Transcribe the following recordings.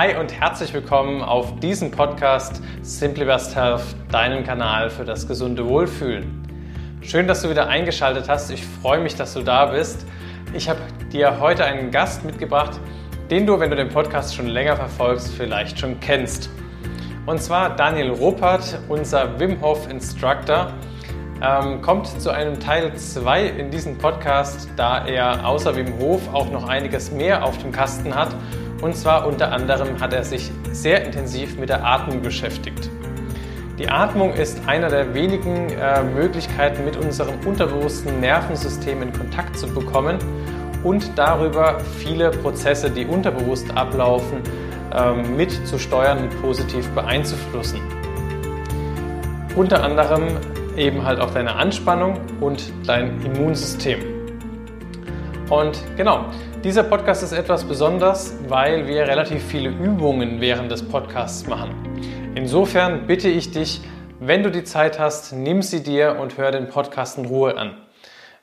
Hi und herzlich willkommen auf diesem Podcast Simply Best Health, deinem Kanal für das gesunde Wohlfühlen. Schön, dass du wieder eingeschaltet hast. Ich freue mich, dass du da bist. Ich habe dir heute einen Gast mitgebracht, den du, wenn du den Podcast schon länger verfolgst, vielleicht schon kennst. Und zwar Daniel Ruppert, unser Wim Hof Instructor ähm, kommt zu einem Teil 2 in diesem Podcast, da er außer Wim Hof auch noch einiges mehr auf dem Kasten hat. Und zwar unter anderem hat er sich sehr intensiv mit der Atmung beschäftigt. Die Atmung ist einer der wenigen äh, Möglichkeiten, mit unserem unterbewussten Nervensystem in Kontakt zu bekommen und darüber viele Prozesse, die unterbewusst ablaufen, äh, mit und positiv beeinflussen. Unter anderem eben halt auch deine Anspannung und dein Immunsystem. Und genau, dieser Podcast ist etwas besonders, weil wir relativ viele Übungen während des Podcasts machen. Insofern bitte ich dich, wenn du die Zeit hast, nimm sie dir und hör den Podcast in Ruhe an.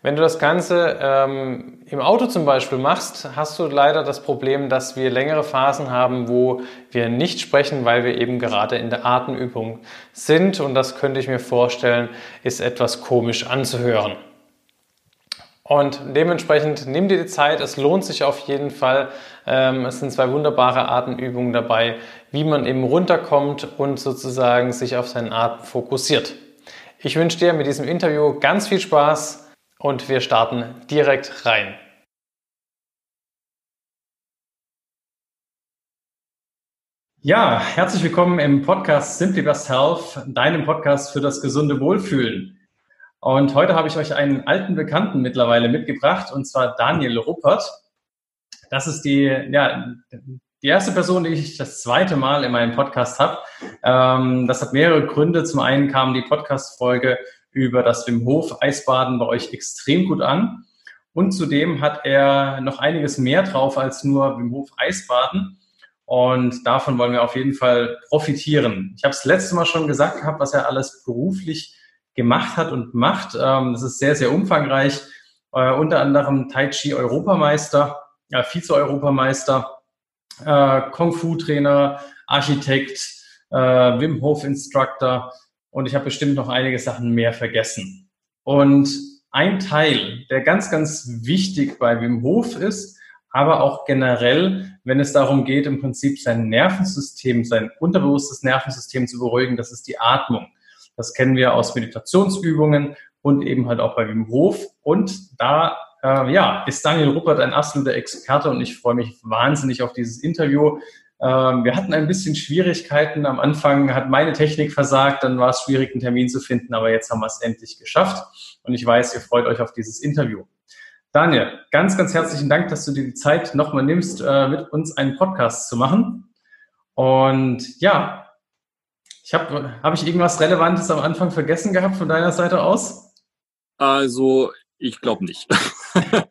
Wenn du das Ganze ähm, im Auto zum Beispiel machst, hast du leider das Problem, dass wir längere Phasen haben, wo wir nicht sprechen, weil wir eben gerade in der Atemübung sind. Und das könnte ich mir vorstellen, ist etwas komisch anzuhören. Und dementsprechend nimm dir die Zeit, es lohnt sich auf jeden Fall. Ähm, es sind zwei wunderbare Atemübungen dabei, wie man eben runterkommt und sozusagen sich auf seinen Atem fokussiert. Ich wünsche dir mit diesem Interview ganz viel Spaß und wir starten direkt rein. Ja, herzlich willkommen im Podcast Simply Best Health, deinem Podcast für das gesunde Wohlfühlen. Und heute habe ich euch einen alten Bekannten mittlerweile mitgebracht, und zwar Daniel Ruppert. Das ist die, ja, die erste Person, die ich das zweite Mal in meinem Podcast habe. Ähm, das hat mehrere Gründe. Zum einen kam die Podcast-Folge über das Wim Hof Eisbaden bei euch extrem gut an. Und zudem hat er noch einiges mehr drauf als nur Wim Hof Eisbaden. Und davon wollen wir auf jeden Fall profitieren. Ich habe es letzte Mal schon gesagt gehabt, was er alles beruflich gemacht hat und macht. Ähm, das ist sehr, sehr umfangreich. Äh, unter anderem Tai Chi Europameister, äh, Vize-Europameister, äh, Kung Fu Trainer, Architekt, äh, Wim Hof Instructor, und ich habe bestimmt noch einige Sachen mehr vergessen. Und ein Teil, der ganz, ganz wichtig bei Wim Hof ist, aber auch generell, wenn es darum geht, im Prinzip sein Nervensystem, sein unterbewusstes Nervensystem zu beruhigen, das ist die Atmung. Das kennen wir aus Meditationsübungen und eben halt auch bei Wim Hof. Und da äh, ja, ist Daniel Ruppert ein absoluter Experte und ich freue mich wahnsinnig auf dieses Interview. Ähm, wir hatten ein bisschen Schwierigkeiten. Am Anfang hat meine Technik versagt, dann war es schwierig, einen Termin zu finden, aber jetzt haben wir es endlich geschafft. Und ich weiß, ihr freut euch auf dieses Interview. Daniel, ganz, ganz herzlichen Dank, dass du dir die Zeit nochmal nimmst, äh, mit uns einen Podcast zu machen. Und ja, ich habe hab ich irgendwas Relevantes am Anfang vergessen gehabt von deiner Seite aus? Also, ich glaube nicht.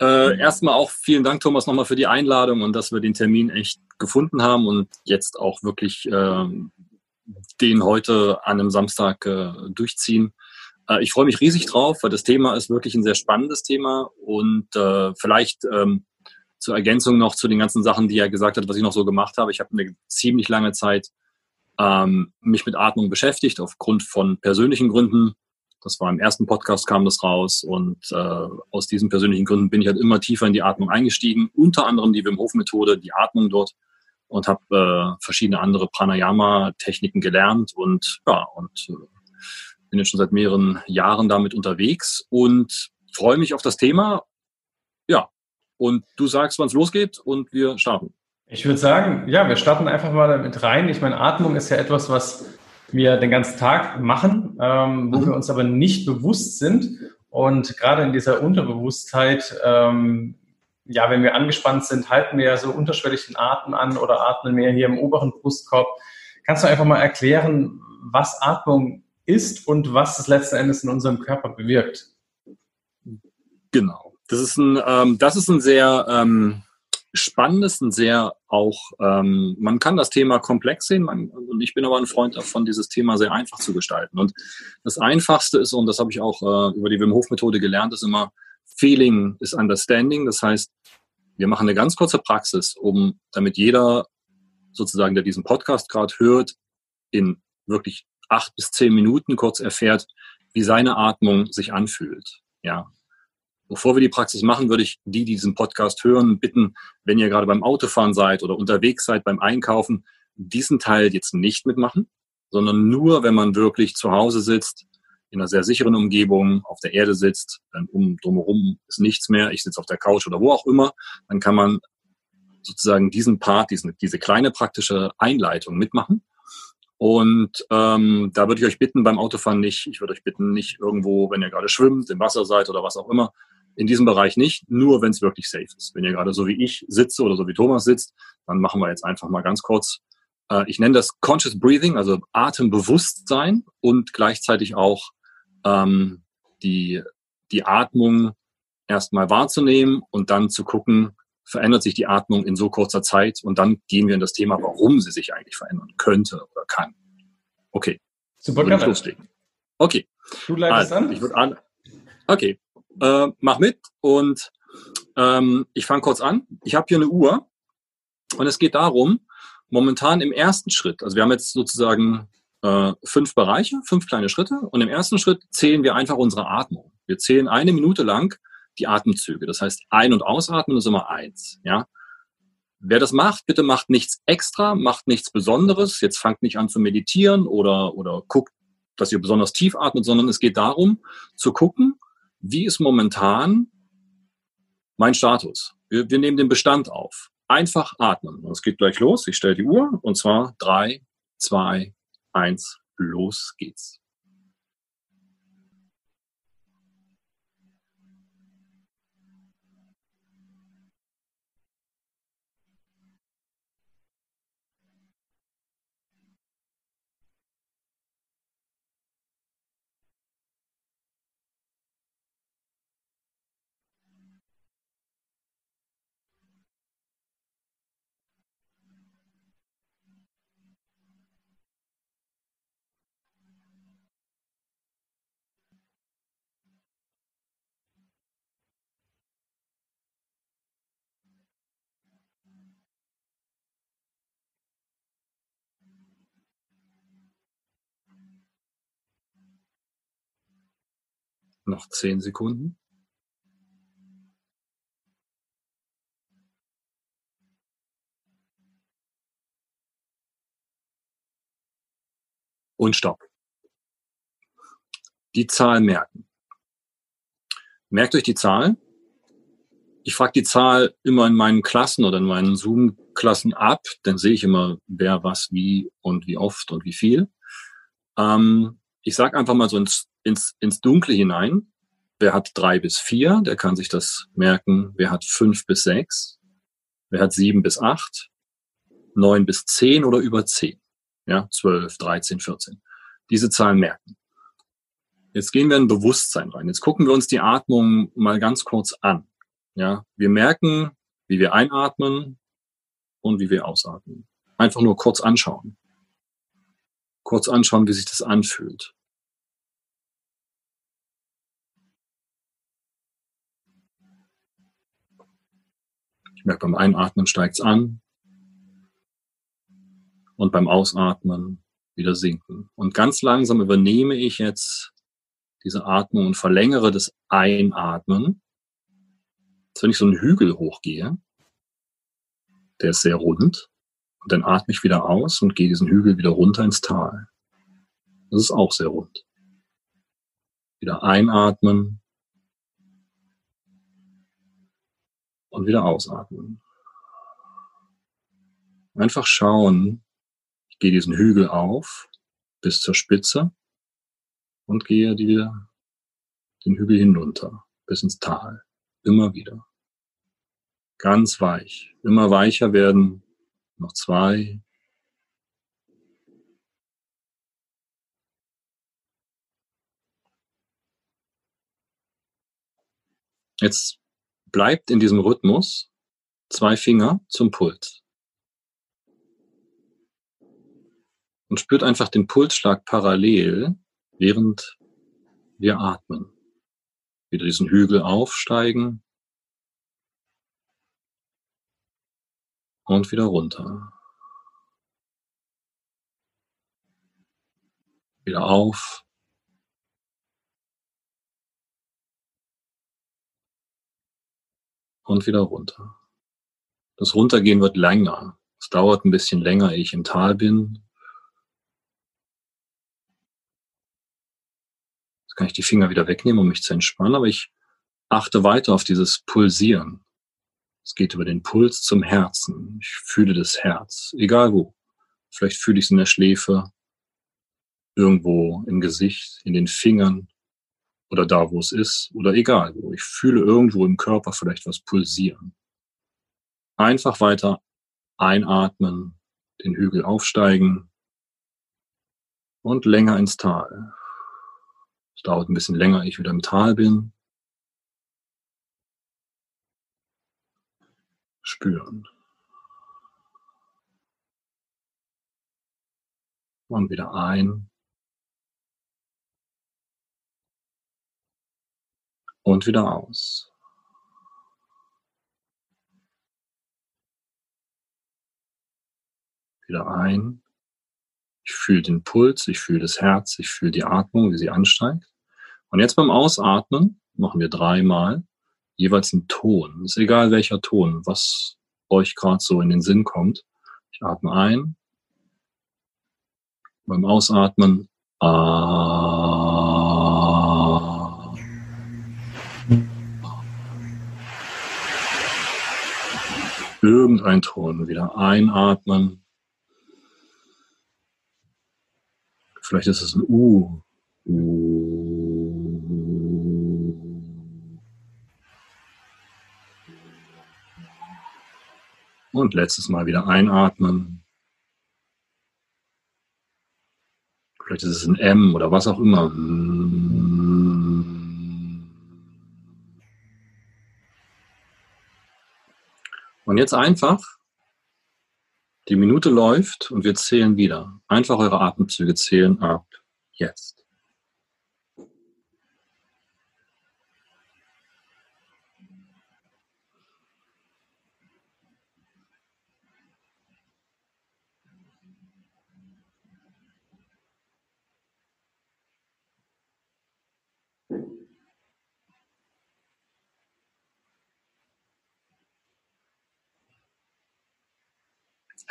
Äh, erstmal auch vielen Dank, Thomas, nochmal für die Einladung und dass wir den Termin echt gefunden haben und jetzt auch wirklich äh, den heute an einem Samstag äh, durchziehen. Äh, ich freue mich riesig drauf, weil das Thema ist wirklich ein sehr spannendes Thema und äh, vielleicht ähm, zur Ergänzung noch zu den ganzen Sachen, die er gesagt hat, was ich noch so gemacht habe. Ich habe eine ziemlich lange Zeit ähm, mich mit Atmung beschäftigt, aufgrund von persönlichen Gründen. Das war im ersten Podcast kam das raus und äh, aus diesen persönlichen Gründen bin ich halt immer tiefer in die Atmung eingestiegen, unter anderem die Wim Hof Methode, die Atmung dort und habe äh, verschiedene andere Pranayama Techniken gelernt und ja und äh, bin jetzt schon seit mehreren Jahren damit unterwegs und freue mich auf das Thema. Ja, und du sagst, wann es losgeht und wir starten. Ich würde sagen, ja, wir starten einfach mal damit rein. Ich meine, Atmung ist ja etwas, was wir den ganzen Tag machen, ähm, wo mhm. wir uns aber nicht bewusst sind. Und gerade in dieser Unterbewusstheit, ähm, ja, wenn wir angespannt sind, halten wir ja so unterschwellig den Atem an oder atmen mehr hier im oberen Brustkorb. Kannst du einfach mal erklären, was Atmung ist und was es letzten Endes in unserem Körper bewirkt? Genau. Das ist ein, ähm, das ist ein sehr ähm, spannendes und sehr auch, ähm, man kann das Thema komplex sehen man, und ich bin aber ein Freund davon, dieses Thema sehr einfach zu gestalten. Und das Einfachste ist, und das habe ich auch äh, über die Wim Hof Methode gelernt, ist immer Feeling is Understanding. Das heißt, wir machen eine ganz kurze Praxis, um damit jeder sozusagen, der diesen Podcast gerade hört, in wirklich acht bis zehn Minuten kurz erfährt, wie seine Atmung sich anfühlt. Ja. Bevor wir die Praxis machen, würde ich die, die diesen Podcast hören, bitten, wenn ihr gerade beim Autofahren seid oder unterwegs seid beim Einkaufen, diesen Teil jetzt nicht mitmachen, sondern nur, wenn man wirklich zu Hause sitzt, in einer sehr sicheren Umgebung, auf der Erde sitzt, dann um drumherum ist nichts mehr, ich sitze auf der Couch oder wo auch immer, dann kann man sozusagen diesen Part, diesen, diese kleine praktische Einleitung mitmachen. Und ähm, da würde ich euch bitten, beim Autofahren nicht, ich würde euch bitten, nicht irgendwo, wenn ihr gerade schwimmt, im Wasser seid oder was auch immer, in diesem Bereich nicht, nur wenn es wirklich safe ist. Wenn ihr gerade so wie ich sitze oder so wie Thomas sitzt, dann machen wir jetzt einfach mal ganz kurz, äh, ich nenne das Conscious Breathing, also Atembewusstsein und gleichzeitig auch ähm, die, die Atmung erstmal wahrzunehmen und dann zu gucken, verändert sich die Atmung in so kurzer Zeit und dann gehen wir in das Thema, warum sie sich eigentlich verändern könnte oder kann. Okay. Super, gerne. loslegen. Okay. Du leitest also, an? Ich würde an. Okay. Äh, mach mit und ähm, ich fange kurz an. Ich habe hier eine Uhr und es geht darum, momentan im ersten Schritt, also wir haben jetzt sozusagen äh, fünf Bereiche, fünf kleine Schritte und im ersten Schritt zählen wir einfach unsere Atmung. Wir zählen eine Minute lang die Atemzüge. Das heißt, ein- und ausatmen ist immer eins. Ja? Wer das macht, bitte macht nichts extra, macht nichts Besonderes. Jetzt fangt nicht an zu meditieren oder, oder guckt, dass ihr besonders tief atmet, sondern es geht darum, zu gucken, wie ist momentan mein Status. Wir, wir nehmen den Bestand auf. Einfach atmen. Es geht gleich los. Ich stelle die Uhr und zwar drei, zwei, eins, los geht's. Noch zehn Sekunden. Und Stopp. Die Zahl merken. Merkt euch die Zahl. Ich frage die Zahl immer in meinen Klassen oder in meinen Zoom-Klassen ab. Dann sehe ich immer, wer was wie und wie oft und wie viel. Ähm, ich sage einfach mal so ins ins, ins Dunkle hinein. Wer hat drei bis vier, der kann sich das merken. Wer hat fünf bis sechs? Wer hat sieben bis acht? Neun bis zehn oder über zehn? Ja, zwölf, dreizehn, vierzehn. Diese Zahlen merken. Jetzt gehen wir in Bewusstsein rein. Jetzt gucken wir uns die Atmung mal ganz kurz an. Ja, wir merken, wie wir einatmen und wie wir ausatmen. Einfach nur kurz anschauen. Kurz anschauen, wie sich das anfühlt. Ich merke, beim Einatmen steigt es an und beim Ausatmen wieder sinken. Und ganz langsam übernehme ich jetzt diese Atmung und verlängere das Einatmen. Als wenn ich so einen Hügel hochgehe, der ist sehr rund, und dann atme ich wieder aus und gehe diesen Hügel wieder runter ins Tal. Das ist auch sehr rund. Wieder einatmen und wieder ausatmen. Einfach schauen, ich gehe diesen Hügel auf bis zur Spitze und gehe die, den Hügel hinunter bis ins Tal. Immer wieder. Ganz weich. Immer weicher werden. Noch zwei. Jetzt bleibt in diesem Rhythmus zwei Finger zum Puls. Und spürt einfach den Pulsschlag parallel, während wir atmen. Wieder diesen Hügel aufsteigen und wieder runter. Wieder auf Und wieder runter. Das Runtergehen wird länger. Es dauert ein bisschen länger, ehe ich im Tal bin. Jetzt kann ich die Finger wieder wegnehmen, um mich zu entspannen, aber ich achte weiter auf dieses Pulsieren. Es geht über den Puls zum Herzen. Ich fühle das Herz, egal wo. Vielleicht fühle ich es in der Schläfe, irgendwo im Gesicht, in den Fingern oder da, wo es ist oder egal wo. Ich fühle irgendwo im Körper vielleicht was pulsieren. Einfach weiter einatmen, den Hügel aufsteigen und länger ins Tal. Es dauert ein bisschen länger, ich wieder im Tal bin. Spüren. Und wieder ein. Und wieder aus. wieder ein. Ich fühle den Puls, ich fühle das Herz, ich fühle die Atmung, wie sie ansteigt. Und jetzt beim Ausatmen machen wir dreimal jeweils einen Ton. Ist egal welcher Ton, was euch gerade so in den Sinn kommt. Ich atme ein. Beim Ausatmen. Ah. Irgendein Ton. Wieder einatmen. Vielleicht ist es ein U. Und letztes Mal wieder einatmen. Vielleicht ist es ein M oder was auch immer. Und jetzt einfach die Minute läuft und wir zählen wieder. Einfach eure Atemzüge zählen ab. Jetzt.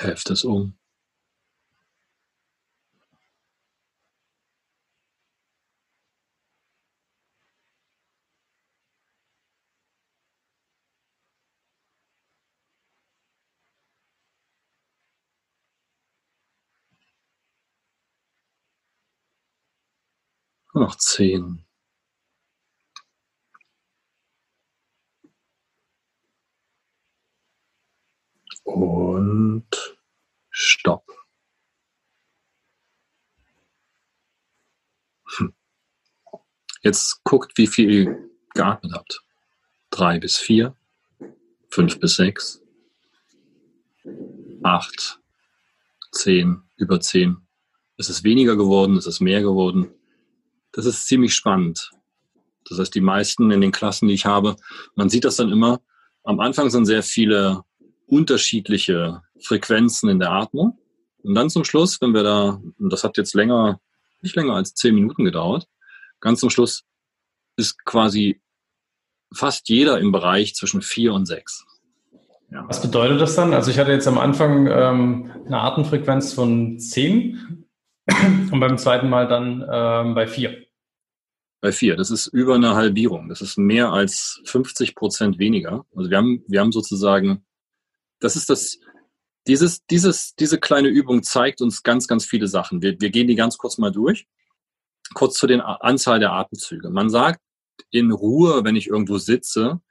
Helft es um. Noch zehn. Und Stopp. Hm. Jetzt guckt, wie viel ihr geatmet habt. Drei bis vier, fünf bis sechs, acht, zehn, über zehn. Es ist weniger geworden, es ist mehr geworden. Das ist ziemlich spannend. Das heißt, die meisten in den Klassen, die ich habe, man sieht das dann immer. Am Anfang sind sehr viele unterschiedliche Frequenzen in der Atmung. Und dann zum Schluss, wenn wir da, und das hat jetzt länger, nicht länger als zehn Minuten gedauert, ganz zum Schluss ist quasi fast jeder im Bereich zwischen vier und sechs. Ja. Was bedeutet das dann? Also ich hatte jetzt am Anfang ähm, eine Atemfrequenz von zehn und beim zweiten Mal dann ähm, bei vier. Bei vier. Das ist über eine Halbierung. Das ist mehr als 50 Prozent weniger. Also wir haben, wir haben sozusagen das ist das, dieses, dieses, diese kleine Übung zeigt uns ganz, ganz viele Sachen. Wir, wir gehen die ganz kurz mal durch. Kurz zu den Anzahl der Atemzüge. Man sagt in Ruhe, wenn ich irgendwo sitze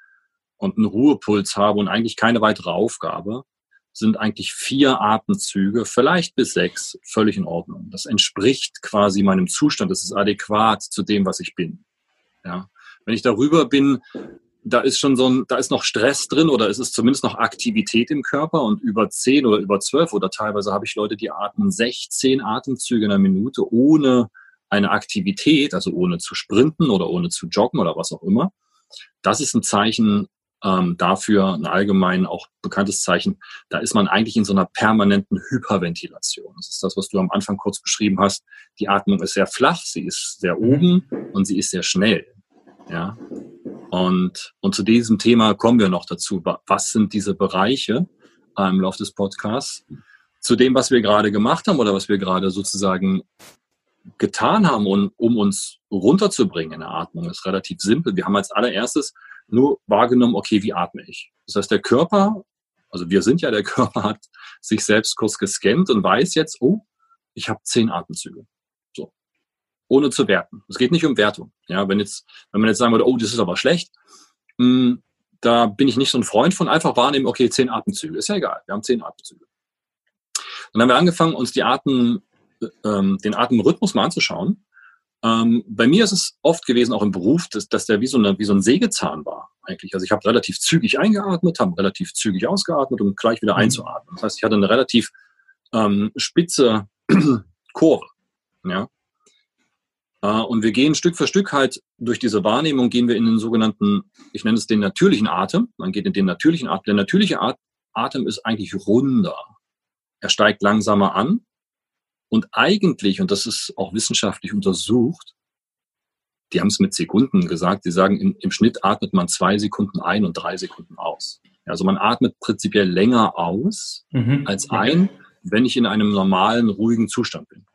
und einen Ruhepuls habe und eigentlich keine weitere Aufgabe, sind eigentlich vier Atemzüge, vielleicht bis sechs, völlig in Ordnung. Das entspricht quasi meinem Zustand. Das ist adäquat zu dem, was ich bin. Ja. Wenn ich darüber bin, da ist schon so ein, da ist noch Stress drin oder es ist zumindest noch Aktivität im Körper und über zehn oder über zwölf oder teilweise habe ich Leute, die atmen 16 Atemzüge in einer Minute ohne eine Aktivität, also ohne zu sprinten oder ohne zu joggen oder was auch immer. Das ist ein Zeichen ähm, dafür ein allgemein auch bekanntes Zeichen. Da ist man eigentlich in so einer permanenten Hyperventilation. Das ist das, was du am Anfang kurz beschrieben hast. Die Atmung ist sehr flach, sie ist sehr oben und sie ist sehr schnell. Ja. Und, und zu diesem Thema kommen wir noch dazu. Was sind diese Bereiche äh, im Laufe des Podcasts? Zu dem, was wir gerade gemacht haben oder was wir gerade sozusagen getan haben, um, um uns runterzubringen in der Atmung, ist relativ simpel. Wir haben als allererstes nur wahrgenommen, okay, wie atme ich? Das heißt, der Körper, also wir sind ja, der Körper hat sich selbst kurz gescannt und weiß jetzt, oh, ich habe zehn Atemzüge. Ohne zu werten. Es geht nicht um Wertung. Ja, wenn jetzt, wenn man jetzt sagen würde, oh, das ist aber schlecht, mh, hm, da bin ich nicht so ein Freund von, einfach wahrnehmen, okay, zehn Atemzüge. Ist ja egal. Wir haben zehn Atemzüge. Dann haben wir angefangen, uns die Atem, ähm, den Atemrhythmus mal anzuschauen ähm, bei mir ist es oft gewesen, auch im Beruf, dass, dass der wie so, eine, wie so ein Sägezahn war eigentlich. Also ich habe relativ zügig eingeatmet, habe relativ zügig ausgeatmet, um gleich wieder mhm. einzuatmen. Das heißt, ich hatte eine relativ ähm, spitze Kurve. Ja? Äh, und wir gehen Stück für Stück halt durch diese Wahrnehmung, gehen wir in den sogenannten, ich nenne es den natürlichen Atem. Man geht in den natürlichen Atem. Der natürliche Atem ist eigentlich runder. Er steigt langsamer an und eigentlich, und das ist auch wissenschaftlich untersucht, die haben es mit Sekunden gesagt, die sagen, im, im Schnitt atmet man zwei Sekunden ein und drei Sekunden aus. Also man atmet prinzipiell länger aus mhm. als ein, wenn ich in einem normalen, ruhigen Zustand bin.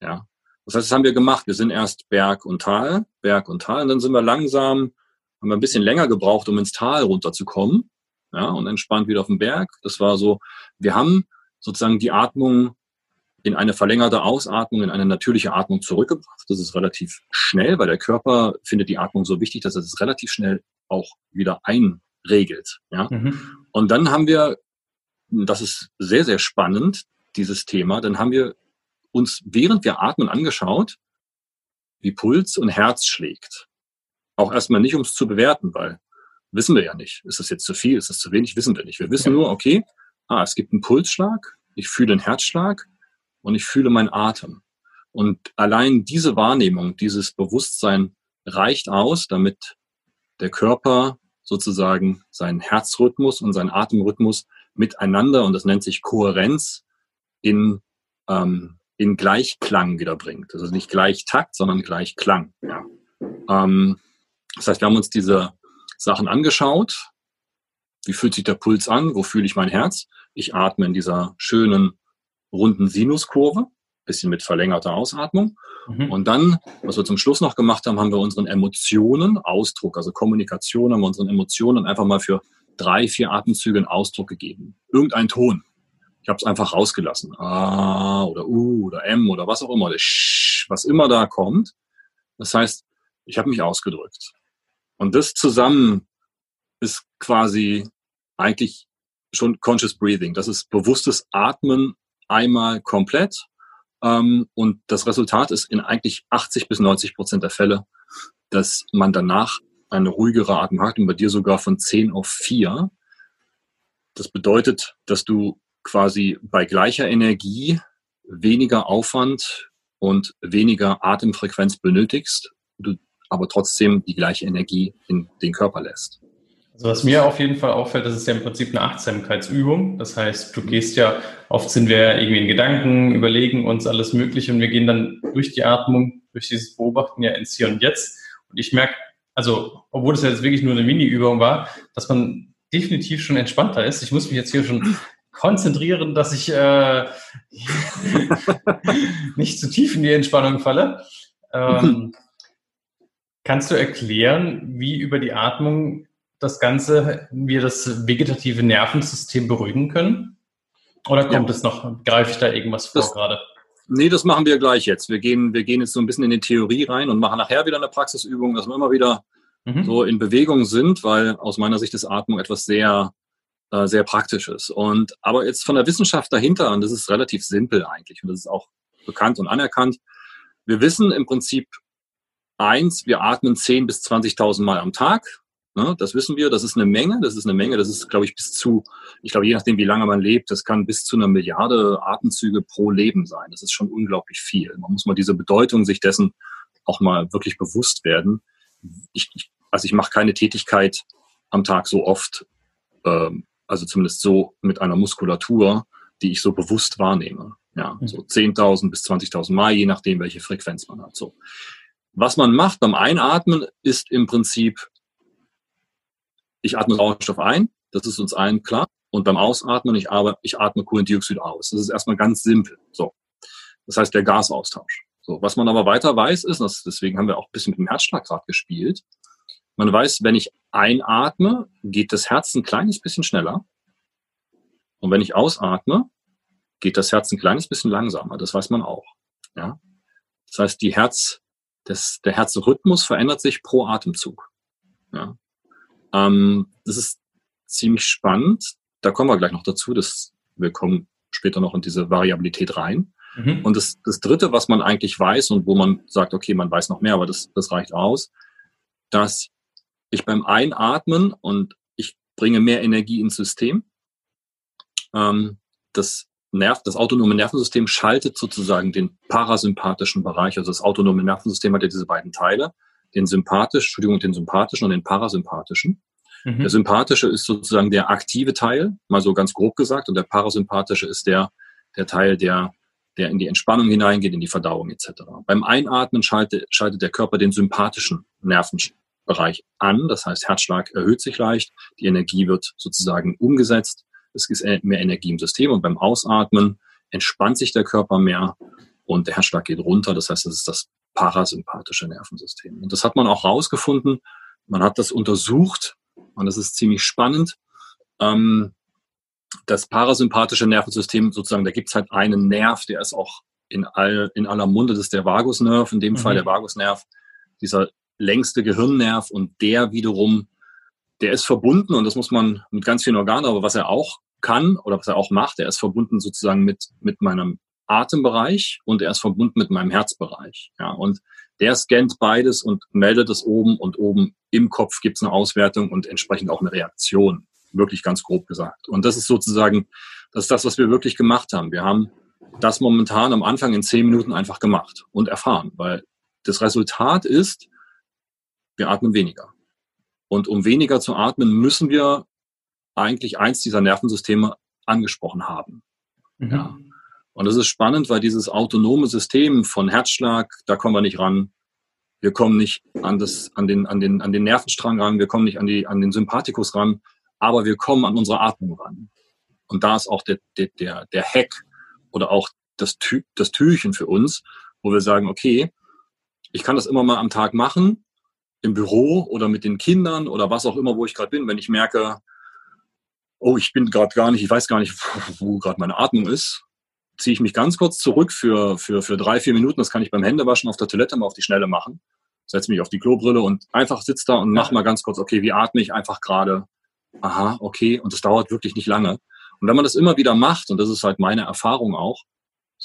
Ja. Das heißt, das haben wir gemacht. Wir sind erst Berg und Tal, Berg und Tal, und dann sind wir langsam, haben wir ein bisschen länger gebraucht, um ins Tal runterzukommen. Ja, und entspannt wieder auf den Berg. Das war so, wir haben sozusagen die Atmung in eine verlängerte Ausatmung, in eine natürliche Atmung zurückgebracht. Das ist relativ schnell, weil der Körper findet die Atmung so wichtig, dass er es relativ schnell auch wieder einregelt. Ja? Mhm. Und dann haben wir, das ist sehr, sehr spannend, dieses Thema, dann haben wir uns, während wir atmen, angeschaut, wie Puls und Herz schlägt. Auch erstmal nicht, um es zu bewerten, weil wissen wir ja nicht. Ist es jetzt zu viel, ist es zu wenig, wissen wir nicht. Wir wissen ja. nur, okay, ah, es gibt einen Pulsschlag, ich fühle einen Herzschlag, und ich fühle meinen Atem. Und allein diese Wahrnehmung, dieses Bewusstsein reicht aus, damit der Körper sozusagen seinen Herzrhythmus und seinen Atemrhythmus miteinander, und das nennt sich Kohärenz, in, ähm, in Gleichklang wiederbringt. Also nicht Gleichtakt, sondern Gleichklang. Ja. Ähm, das heißt, wir haben uns diese Sachen angeschaut. Wie fühlt sich der Puls an? Wo fühle ich mein Herz? Ich atme in dieser schönen runden Sinuskurve, bisschen mit verlängerter Ausatmung. Mhm. Und dann, was wir zum Schluss noch gemacht haben, haben wir unseren Emotionen Ausdruck, also Kommunikation, haben wir unseren Emotionen einfach mal für drei, vier Atemzüge einen Ausdruck gegeben. Irgendein Ton. Ich habe es einfach rausgelassen. A oder U oder M oder was auch immer, was immer da kommt. Das heißt, ich habe mich ausgedrückt. Und das zusammen ist quasi eigentlich schon Conscious Breathing. Das ist bewusstes Atmen einmal komplett. Ähm, und das Resultat ist in eigentlich 80 bis 90 Prozent der Fälle, dass man danach eine ruhigere Atmung hat und bei dir sogar von 10 auf 4. Das bedeutet, dass du quasi bei gleicher Energie weniger Aufwand und weniger Atemfrequenz benötigst, du aber trotzdem die gleiche Energie in den Körper lässt. Also was mir auf jeden Fall auffällt, das ist ja im Prinzip eine Achtsamkeitsübung. Das heißt, du gehst ja, oft sind wir irgendwie in Gedanken, überlegen uns alles Mögliche und wir gehen dann durch die Atmung, durch dieses Beobachten ja ins Hier und Jetzt. Und ich merke, also obwohl es ja jetzt wirklich nur eine Mini-Übung war, dass man definitiv schon entspannter ist. Ich muss mich jetzt hier schon konzentrieren, dass ich äh, nicht zu tief in die Entspannung falle. Ähm, kannst du erklären, wie über die Atmung das Ganze, wir das vegetative Nervensystem beruhigen können? Oder kommt ja. es noch? Greife ich da irgendwas vor das, gerade? Nee, das machen wir gleich jetzt. Wir gehen, wir gehen jetzt so ein bisschen in die Theorie rein und machen nachher wieder eine Praxisübung, dass wir immer wieder mhm. so in Bewegung sind, weil aus meiner Sicht ist Atmung etwas sehr, äh, sehr Praktisches. Und aber jetzt von der Wissenschaft dahinter, und das ist relativ simpel eigentlich, und das ist auch bekannt und anerkannt. Wir wissen im Prinzip eins, wir atmen 10.000 bis 20.000 Mal am Tag. Ne, das wissen wir, das ist eine Menge, das ist eine Menge, das ist, glaube ich, bis zu, ich glaube, je nachdem, wie lange man lebt, das kann bis zu einer Milliarde Atemzüge pro Leben sein. Das ist schon unglaublich viel. Man muss mal diese Bedeutung sich dessen auch mal wirklich bewusst werden. Ich, ich, also ich mache keine Tätigkeit, am Tag so oft, ähm, also zumindest so mit einer Muskulatur, die ich so bewusst wahrnehme. Ja, mhm. so 10.000 bis 20.000 Mal, je nachdem, welche Frequenz man hat. So. Was man macht beim Einatmen ist im Prinzip, ich atme Sauerstoff ein, das ist uns allen klar, und beim Ausatmen, ich, atme, ich atme Kohlendioxid aus. Das ist erstmal ganz simpel. So. Das heißt, der Gasaustausch. So. Was man aber weiter weiß, ist, das, deswegen haben wir auch ein bisschen mit dem Herzschlag gerade gespielt, man weiß, wenn ich einatme, geht das Herz ein kleines bisschen schneller. Und wenn ich ausatme, geht das Herz ein kleines bisschen langsamer. Das weiß man auch. Ja? Das heißt, die Herz, das, der Herzrhythmus verändert sich pro Atemzug. Ja? Ähm, das ist ziemlich spannend. Da kommen wir gleich noch dazu. Das, wir kommen später noch in diese Variabilität rein. Mhm. Und das, das Dritte, was man eigentlich weiß und wo man sagt, okay, man weiß noch mehr, aber das, das reicht aus, dass ich beim Einatmen und ich bringe mehr Energie ins System, ähm, das Nerv, das autonome Nervensystem schaltet sozusagen den parasympathischen Bereich. Also das autonome Nervensystem hat ja diese beiden Teile, den sympathischen, Entschuldigung, den sympathischen und den parasympathischen. Mhm. Der sympathische ist sozusagen der aktive Teil, mal so ganz grob gesagt, und der parasympathische ist der, der Teil, der, der in die Entspannung hineingeht, in die Verdauung etc. Beim Einatmen schaltet, schaltet der Körper den sympathischen Nervenbereich an, das heißt Herzschlag erhöht sich leicht, die Energie wird sozusagen umgesetzt es ist mehr Energie im System und beim Ausatmen entspannt sich der Körper mehr und der Herzschlag geht runter. Das heißt, das ist das parasympathische Nervensystem. Und das hat man auch rausgefunden. Man hat das untersucht und das ist ziemlich spannend. Ähm, das parasympathische Nervensystem sozusagen, da gibt es halt einen Nerv, der ist auch in, all, in aller Munde, das ist der Vagusnerv, in dem mhm. Fall der Vagusnerv, dieser längste Gehirnnerv und der wiederum, der ist verbunden und das muss man mit ganz vielen Organen, aber was er auch kann oder was er auch macht. Er ist verbunden sozusagen mit, mit meinem Atembereich und er ist verbunden mit meinem Herzbereich. Ja, und der scannt beides und meldet es oben und oben im Kopf gibt es eine Auswertung und entsprechend auch eine Reaktion. Wirklich ganz grob gesagt. Und das ist sozusagen, das ist das, was wir wirklich gemacht haben. Wir haben das momentan am Anfang in zehn Minuten einfach gemacht und erfahren, weil das Resultat ist, wir atmen weniger. Und um weniger zu atmen, müssen wir eigentlich eins dieser Nervensysteme angesprochen haben. Mhm. Ja. Und das ist spannend, weil dieses autonome System von Herzschlag, da kommen wir nicht ran. Wir kommen nicht an, das, an, den, an, den, an den Nervenstrang ran, wir kommen nicht an, die, an den Sympathikus ran, aber wir kommen an unsere Atmung ran. Und da ist auch der, der, der, der Hack oder auch das, Tü das Türchen für uns, wo wir sagen, okay, ich kann das immer mal am Tag machen, im Büro oder mit den Kindern oder was auch immer, wo ich gerade bin, wenn ich merke, oh, ich bin gerade gar nicht, ich weiß gar nicht, wo, gerade meine Atmung ist, ziehe ich mich ganz kurz zurück für, für, für drei, vier Minuten. Das kann ich beim Händewaschen auf der Toilette mal auf die Schnelle machen. Setze mich auf die Klobrille und einfach sitze da und mach mal ganz kurz, okay, wie atme ich einfach gerade? Aha, okay. Und das dauert wirklich nicht lange. Und wenn man das immer wieder macht, und das ist halt meine Erfahrung auch,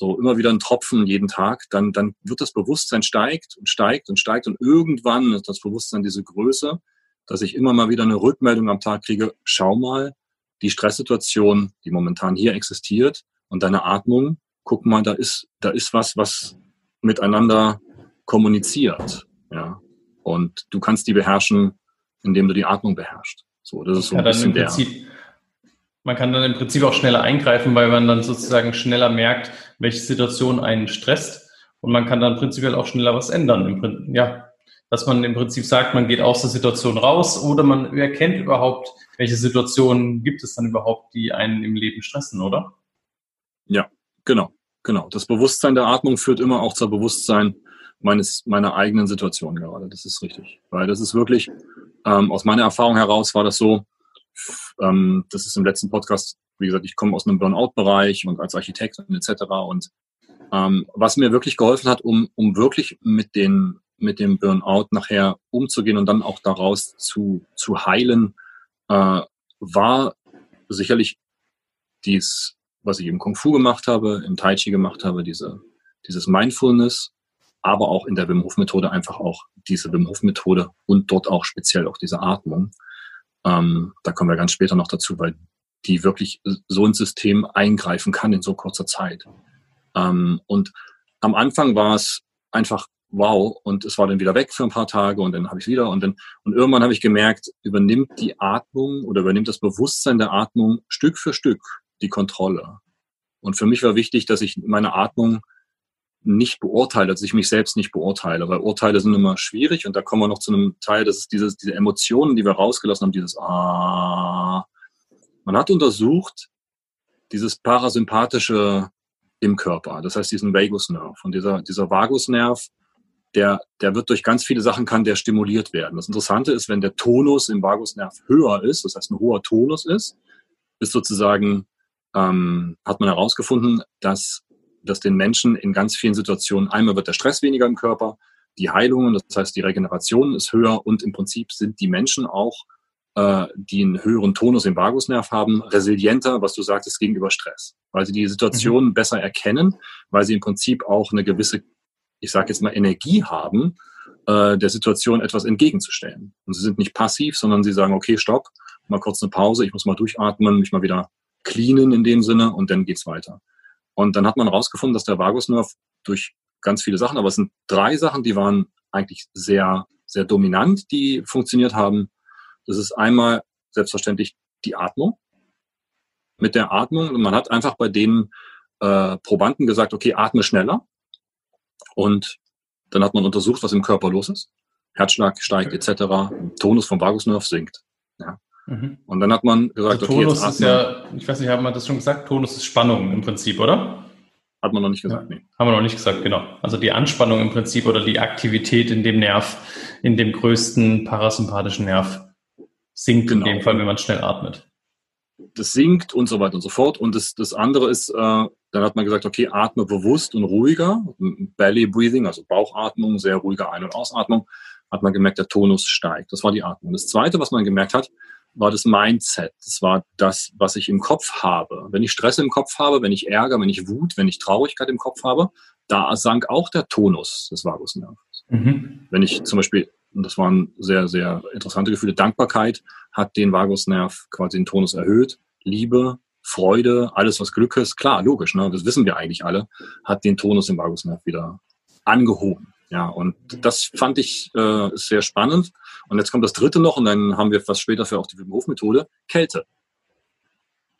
so immer wieder ein Tropfen jeden Tag, dann, dann wird das Bewusstsein steigt und steigt und steigt und irgendwann ist das Bewusstsein diese Größe, dass ich immer mal wieder eine Rückmeldung am Tag kriege, schau mal, die Stresssituation, die momentan hier existiert und deine Atmung, guck mal, da ist, da ist was, was miteinander kommuniziert. Ja. Und du kannst die beherrschen, indem du die Atmung beherrschst. So, das ist so ein bisschen der. Man kann dann im Prinzip auch schneller eingreifen, weil man dann sozusagen schneller merkt, welche Situation einen stresst. Und man kann dann prinzipiell auch schneller was ändern. Ja, dass man im Prinzip sagt, man geht aus der Situation raus oder man erkennt überhaupt, welche Situationen gibt es dann überhaupt, die einen im Leben stressen, oder? Ja, genau, genau. Das Bewusstsein der Atmung führt immer auch zur Bewusstsein meines, meiner eigenen Situation gerade. Das ist richtig. Weil das ist wirklich, ähm, aus meiner Erfahrung heraus war das so, ähm, das ist im letzten Podcast, wie gesagt, ich komme aus einem Burnout-Bereich und als Architekt und etc. Und ähm, was mir wirklich geholfen hat, um, um wirklich mit den mit dem Burnout nachher umzugehen und dann auch daraus zu, zu heilen, äh, war sicherlich dies, was ich im Kung Fu gemacht habe, im Tai Chi gemacht habe, diese, dieses Mindfulness, aber auch in der Wim Hof Methode einfach auch diese Wim Hof Methode und dort auch speziell auch diese Atmung. Ähm, da kommen wir ganz später noch dazu, weil die wirklich so ein System eingreifen kann in so kurzer Zeit. Ähm, und am Anfang war es einfach wow, und es war dann wieder weg für ein paar Tage und dann habe ich wieder und dann und irgendwann habe ich gemerkt, übernimmt die Atmung oder übernimmt das Bewusstsein der Atmung Stück für Stück die Kontrolle. Und für mich war wichtig, dass ich meine Atmung nicht beurteile, dass ich mich selbst nicht beurteile, weil Urteile sind immer schwierig und da kommen wir noch zu einem Teil, das ist dieses, diese Emotionen, die wir rausgelassen haben, dieses Ah. Man hat untersucht, dieses parasympathische im Körper, das heißt diesen Vagusnerv. Und dieser, dieser Vagusnerv, der, der wird durch ganz viele Sachen kann der stimuliert werden. Das Interessante ist, wenn der Tonus im Vagusnerv höher ist, das heißt ein hoher Tonus ist, ist sozusagen, ähm, hat man herausgefunden, dass dass den Menschen in ganz vielen Situationen einmal wird der Stress weniger im Körper, die Heilungen, das heißt die Regeneration ist höher und im Prinzip sind die Menschen auch, äh, die einen höheren Tonus im Vagusnerv haben, resilienter, was du sagtest, gegenüber Stress, weil sie die Situation mhm. besser erkennen, weil sie im Prinzip auch eine gewisse, ich sage jetzt mal, Energie haben, äh, der Situation etwas entgegenzustellen. Und sie sind nicht passiv, sondern sie sagen, okay, stopp, mal kurz eine Pause, ich muss mal durchatmen, mich mal wieder cleanen in dem Sinne und dann geht's weiter. Und dann hat man herausgefunden, dass der Vagusnerv durch ganz viele Sachen, aber es sind drei Sachen, die waren eigentlich sehr, sehr dominant, die funktioniert haben. Das ist einmal selbstverständlich die Atmung. Mit der Atmung, man hat einfach bei den äh, Probanden gesagt, okay, atme schneller. Und dann hat man untersucht, was im Körper los ist. Herzschlag steigt etc. Tonus vom Vagusnerv sinkt. Mhm. Und dann hat man gesagt, also okay, Tonus ist ja, ich weiß nicht, haben wir das schon gesagt? Tonus ist Spannung im Prinzip, oder? Hat man noch nicht gesagt, ja, nee. Haben wir noch nicht gesagt, genau. Also die Anspannung im Prinzip oder die Aktivität in dem Nerv, in dem größten parasympathischen Nerv sinkt genau. in dem Fall, wenn man schnell atmet. Das sinkt und so weiter und so fort. Und das, das andere ist, äh, dann hat man gesagt, okay, atme bewusst und ruhiger. Belly Breathing, also Bauchatmung, sehr ruhige Ein- und Ausatmung. Hat man gemerkt, der Tonus steigt. Das war die Atmung. Das zweite, was man gemerkt hat, war das Mindset. Das war das, was ich im Kopf habe. Wenn ich Stress im Kopf habe, wenn ich Ärger, wenn ich Wut, wenn ich Traurigkeit im Kopf habe, da sank auch der Tonus des Vagusnerves. Mhm. Wenn ich zum Beispiel, und das waren sehr, sehr interessante Gefühle, Dankbarkeit hat den Vagusnerv quasi den Tonus erhöht. Liebe, Freude, alles was Glück ist, klar, logisch, ne, das wissen wir eigentlich alle, hat den Tonus im Vagusnerv wieder angehoben. Ja, und das fand ich äh, sehr spannend. Und jetzt kommt das dritte noch, und dann haben wir was später für auch die Wim Hof-Methode, Kälte.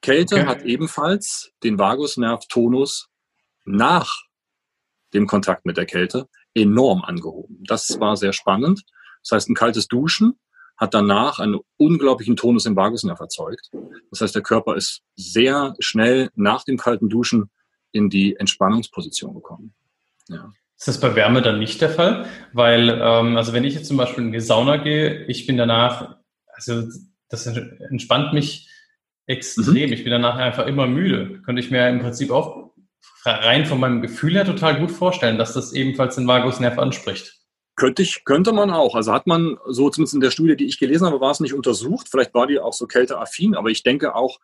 Kälte okay. hat ebenfalls den Vagusnerv-Tonus nach dem Kontakt mit der Kälte enorm angehoben. Das war sehr spannend. Das heißt, ein kaltes Duschen hat danach einen unglaublichen Tonus im Vagusnerv erzeugt. Das heißt, der Körper ist sehr schnell nach dem kalten Duschen in die Entspannungsposition gekommen. Ja. Ist das bei Wärme dann nicht der Fall? Weil, ähm, also wenn ich jetzt zum Beispiel in die Sauna gehe, ich bin danach, also das entspannt mich extrem. Mhm. Ich bin danach einfach immer müde. Könnte ich mir im Prinzip auch rein von meinem Gefühl her total gut vorstellen, dass das ebenfalls den Vagusnerv anspricht. Könnte ich, könnte man auch. Also hat man so zumindest in der Studie, die ich gelesen habe, war es nicht untersucht. Vielleicht war die auch so kälteaffin, aber ich denke auch,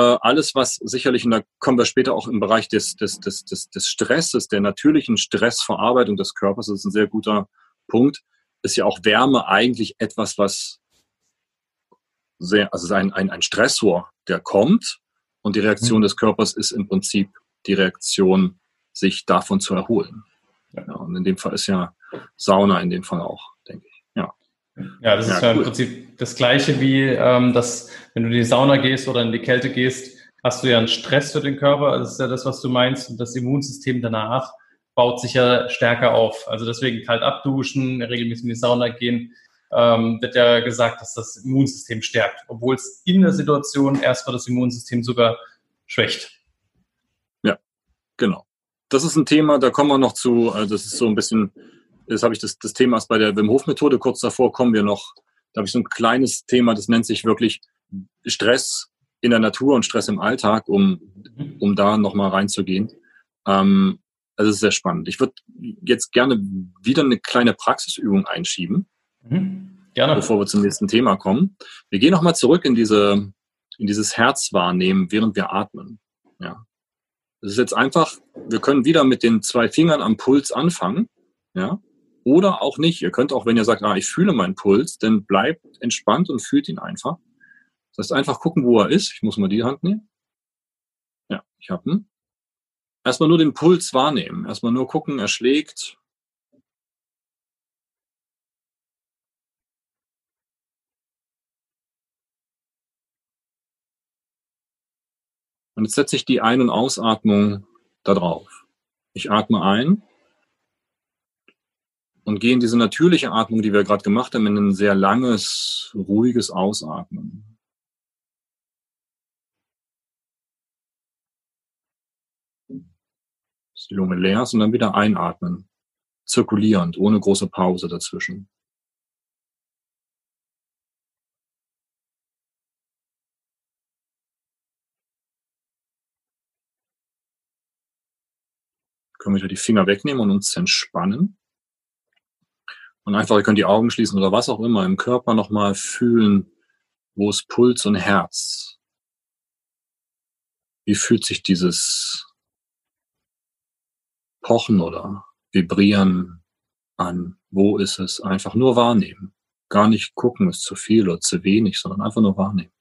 alles, was sicherlich, und da kommen wir später auch im Bereich des, des, des, des, des Stresses, der natürlichen Stressverarbeitung des Körpers, das ist ein sehr guter Punkt, ist ja auch Wärme eigentlich etwas, was sehr, also ein, ein, ein Stressor, der kommt und die Reaktion mhm. des Körpers ist im Prinzip die Reaktion, sich davon zu erholen. Ja, und in dem Fall ist ja Sauna in dem Fall auch. Ja. Das ja, ist ja cool. im Prinzip das Gleiche wie, ähm, dass, wenn du in die Sauna gehst oder in die Kälte gehst, hast du ja einen Stress für den Körper. Das ist ja das, was du meinst. Und das Immunsystem danach baut sich ja stärker auf. Also deswegen kalt abduschen, regelmäßig in die Sauna gehen, ähm, wird ja gesagt, dass das Immunsystem stärkt, obwohl es in der Situation erstmal das Immunsystem sogar schwächt. Ja, genau. Das ist ein Thema, da kommen wir noch zu, also das ist so ein bisschen das habe ich das, das Thema ist bei der Wim Hof Methode. Kurz davor kommen wir noch, da habe ich so ein kleines Thema, das nennt sich wirklich Stress in der Natur und Stress im Alltag, um, um da nochmal reinzugehen. Ähm, also es ist sehr spannend. Ich würde jetzt gerne wieder eine kleine Praxisübung einschieben, mhm. gerne. bevor wir zum nächsten Thema kommen. Wir gehen nochmal zurück in diese, in dieses Herzwahrnehmen, während wir atmen. Ja. Das ist jetzt einfach, wir können wieder mit den zwei Fingern am Puls anfangen. Ja oder auch nicht. Ihr könnt auch, wenn ihr sagt, ah, ich fühle meinen Puls, dann bleibt entspannt und fühlt ihn einfach. Das heißt, einfach gucken, wo er ist. Ich muss mal die Hand nehmen. Ja, ich habe ihn. Erstmal nur den Puls wahrnehmen. Erstmal nur gucken, er schlägt. Und jetzt setze ich die Ein- und Ausatmung da drauf. Ich atme ein und gehe in diese natürliche Atmung, die wir gerade gemacht haben, in ein sehr langes, ruhiges Ausatmen. Die Lunge leer ist und dann wieder einatmen. Zirkulierend, ohne große Pause dazwischen. können wir die Finger wegnehmen und uns entspannen. Und einfach, ihr könnt die Augen schließen oder was auch immer, im Körper nochmal fühlen, wo ist Puls und Herz. Wie fühlt sich dieses Pochen oder Vibrieren an? Wo ist es? Einfach nur wahrnehmen. Gar nicht gucken, ist zu viel oder zu wenig, sondern einfach nur wahrnehmen.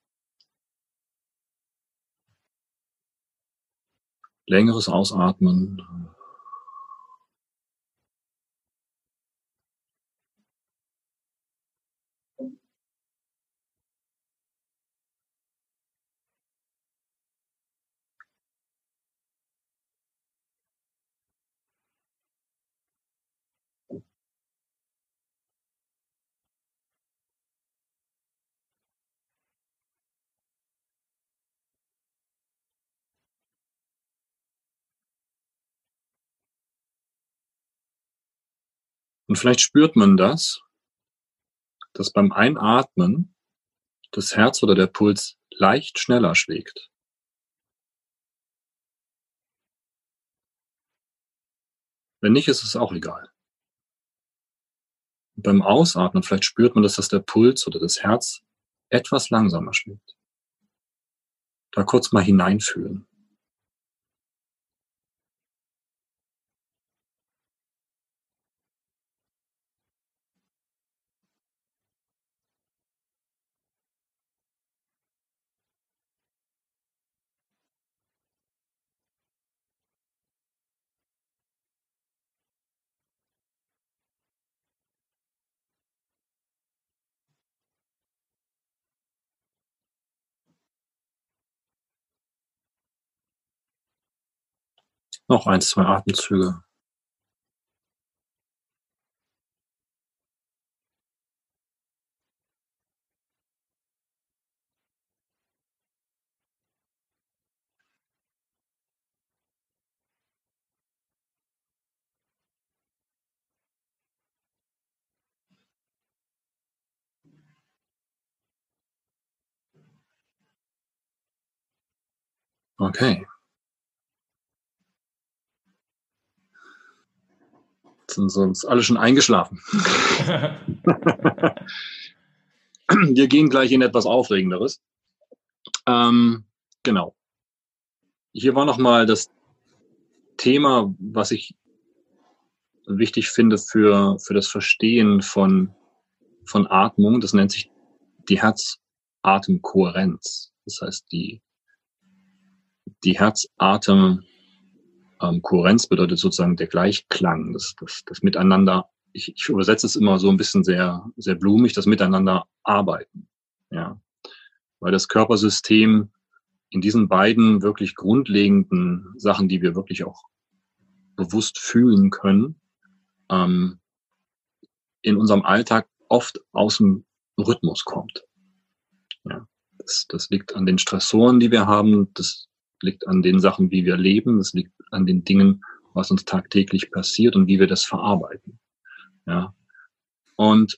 Längeres Ausatmen. Und vielleicht spürt man das, dass beim Einatmen das Herz oder der Puls leicht schneller schlägt. Wenn nicht, ist es auch egal. Und beim Ausatmen vielleicht spürt man, dass das der Puls oder das Herz etwas langsamer schlägt. Da kurz mal hineinfühlen. Noch ein, zwei Atemzüge. Okay. Sind sonst alle schon eingeschlafen. Wir gehen gleich in etwas Aufregenderes. Ähm, genau. Hier war nochmal das Thema, was ich wichtig finde für, für das Verstehen von, von Atmung. Das nennt sich die Herzatemkohärenz. Das heißt, die, die Herzatem ähm, Kohärenz bedeutet sozusagen der Gleichklang, das, das, das Miteinander. Ich, ich übersetze es immer so ein bisschen sehr, sehr blumig, das Miteinander arbeiten. Ja. Weil das Körpersystem in diesen beiden wirklich grundlegenden Sachen, die wir wirklich auch bewusst fühlen können, ähm, in unserem Alltag oft aus dem Rhythmus kommt. Ja, das, das liegt an den Stressoren, die wir haben. Das liegt an den Sachen, wie wir leben. Das liegt an den Dingen, was uns tagtäglich passiert und wie wir das verarbeiten. Ja. Und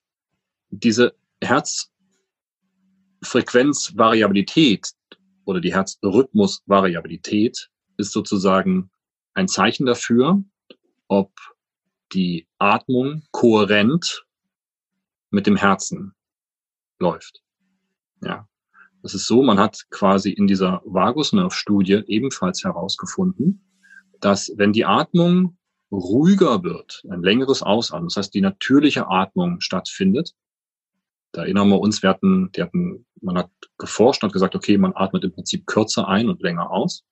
diese Herzfrequenzvariabilität oder die Herzrhythmusvariabilität ist sozusagen ein Zeichen dafür, ob die Atmung kohärent mit dem Herzen läuft. Ja. Das ist so, man hat quasi in dieser Vagusnerv-Studie ebenfalls herausgefunden, dass wenn die Atmung ruhiger wird, ein längeres Ausatmen, das heißt die natürliche Atmung stattfindet, da erinnern wir uns, wir hatten, die hatten, man hat geforscht und gesagt, okay, man atmet im Prinzip kürzer ein und länger aus.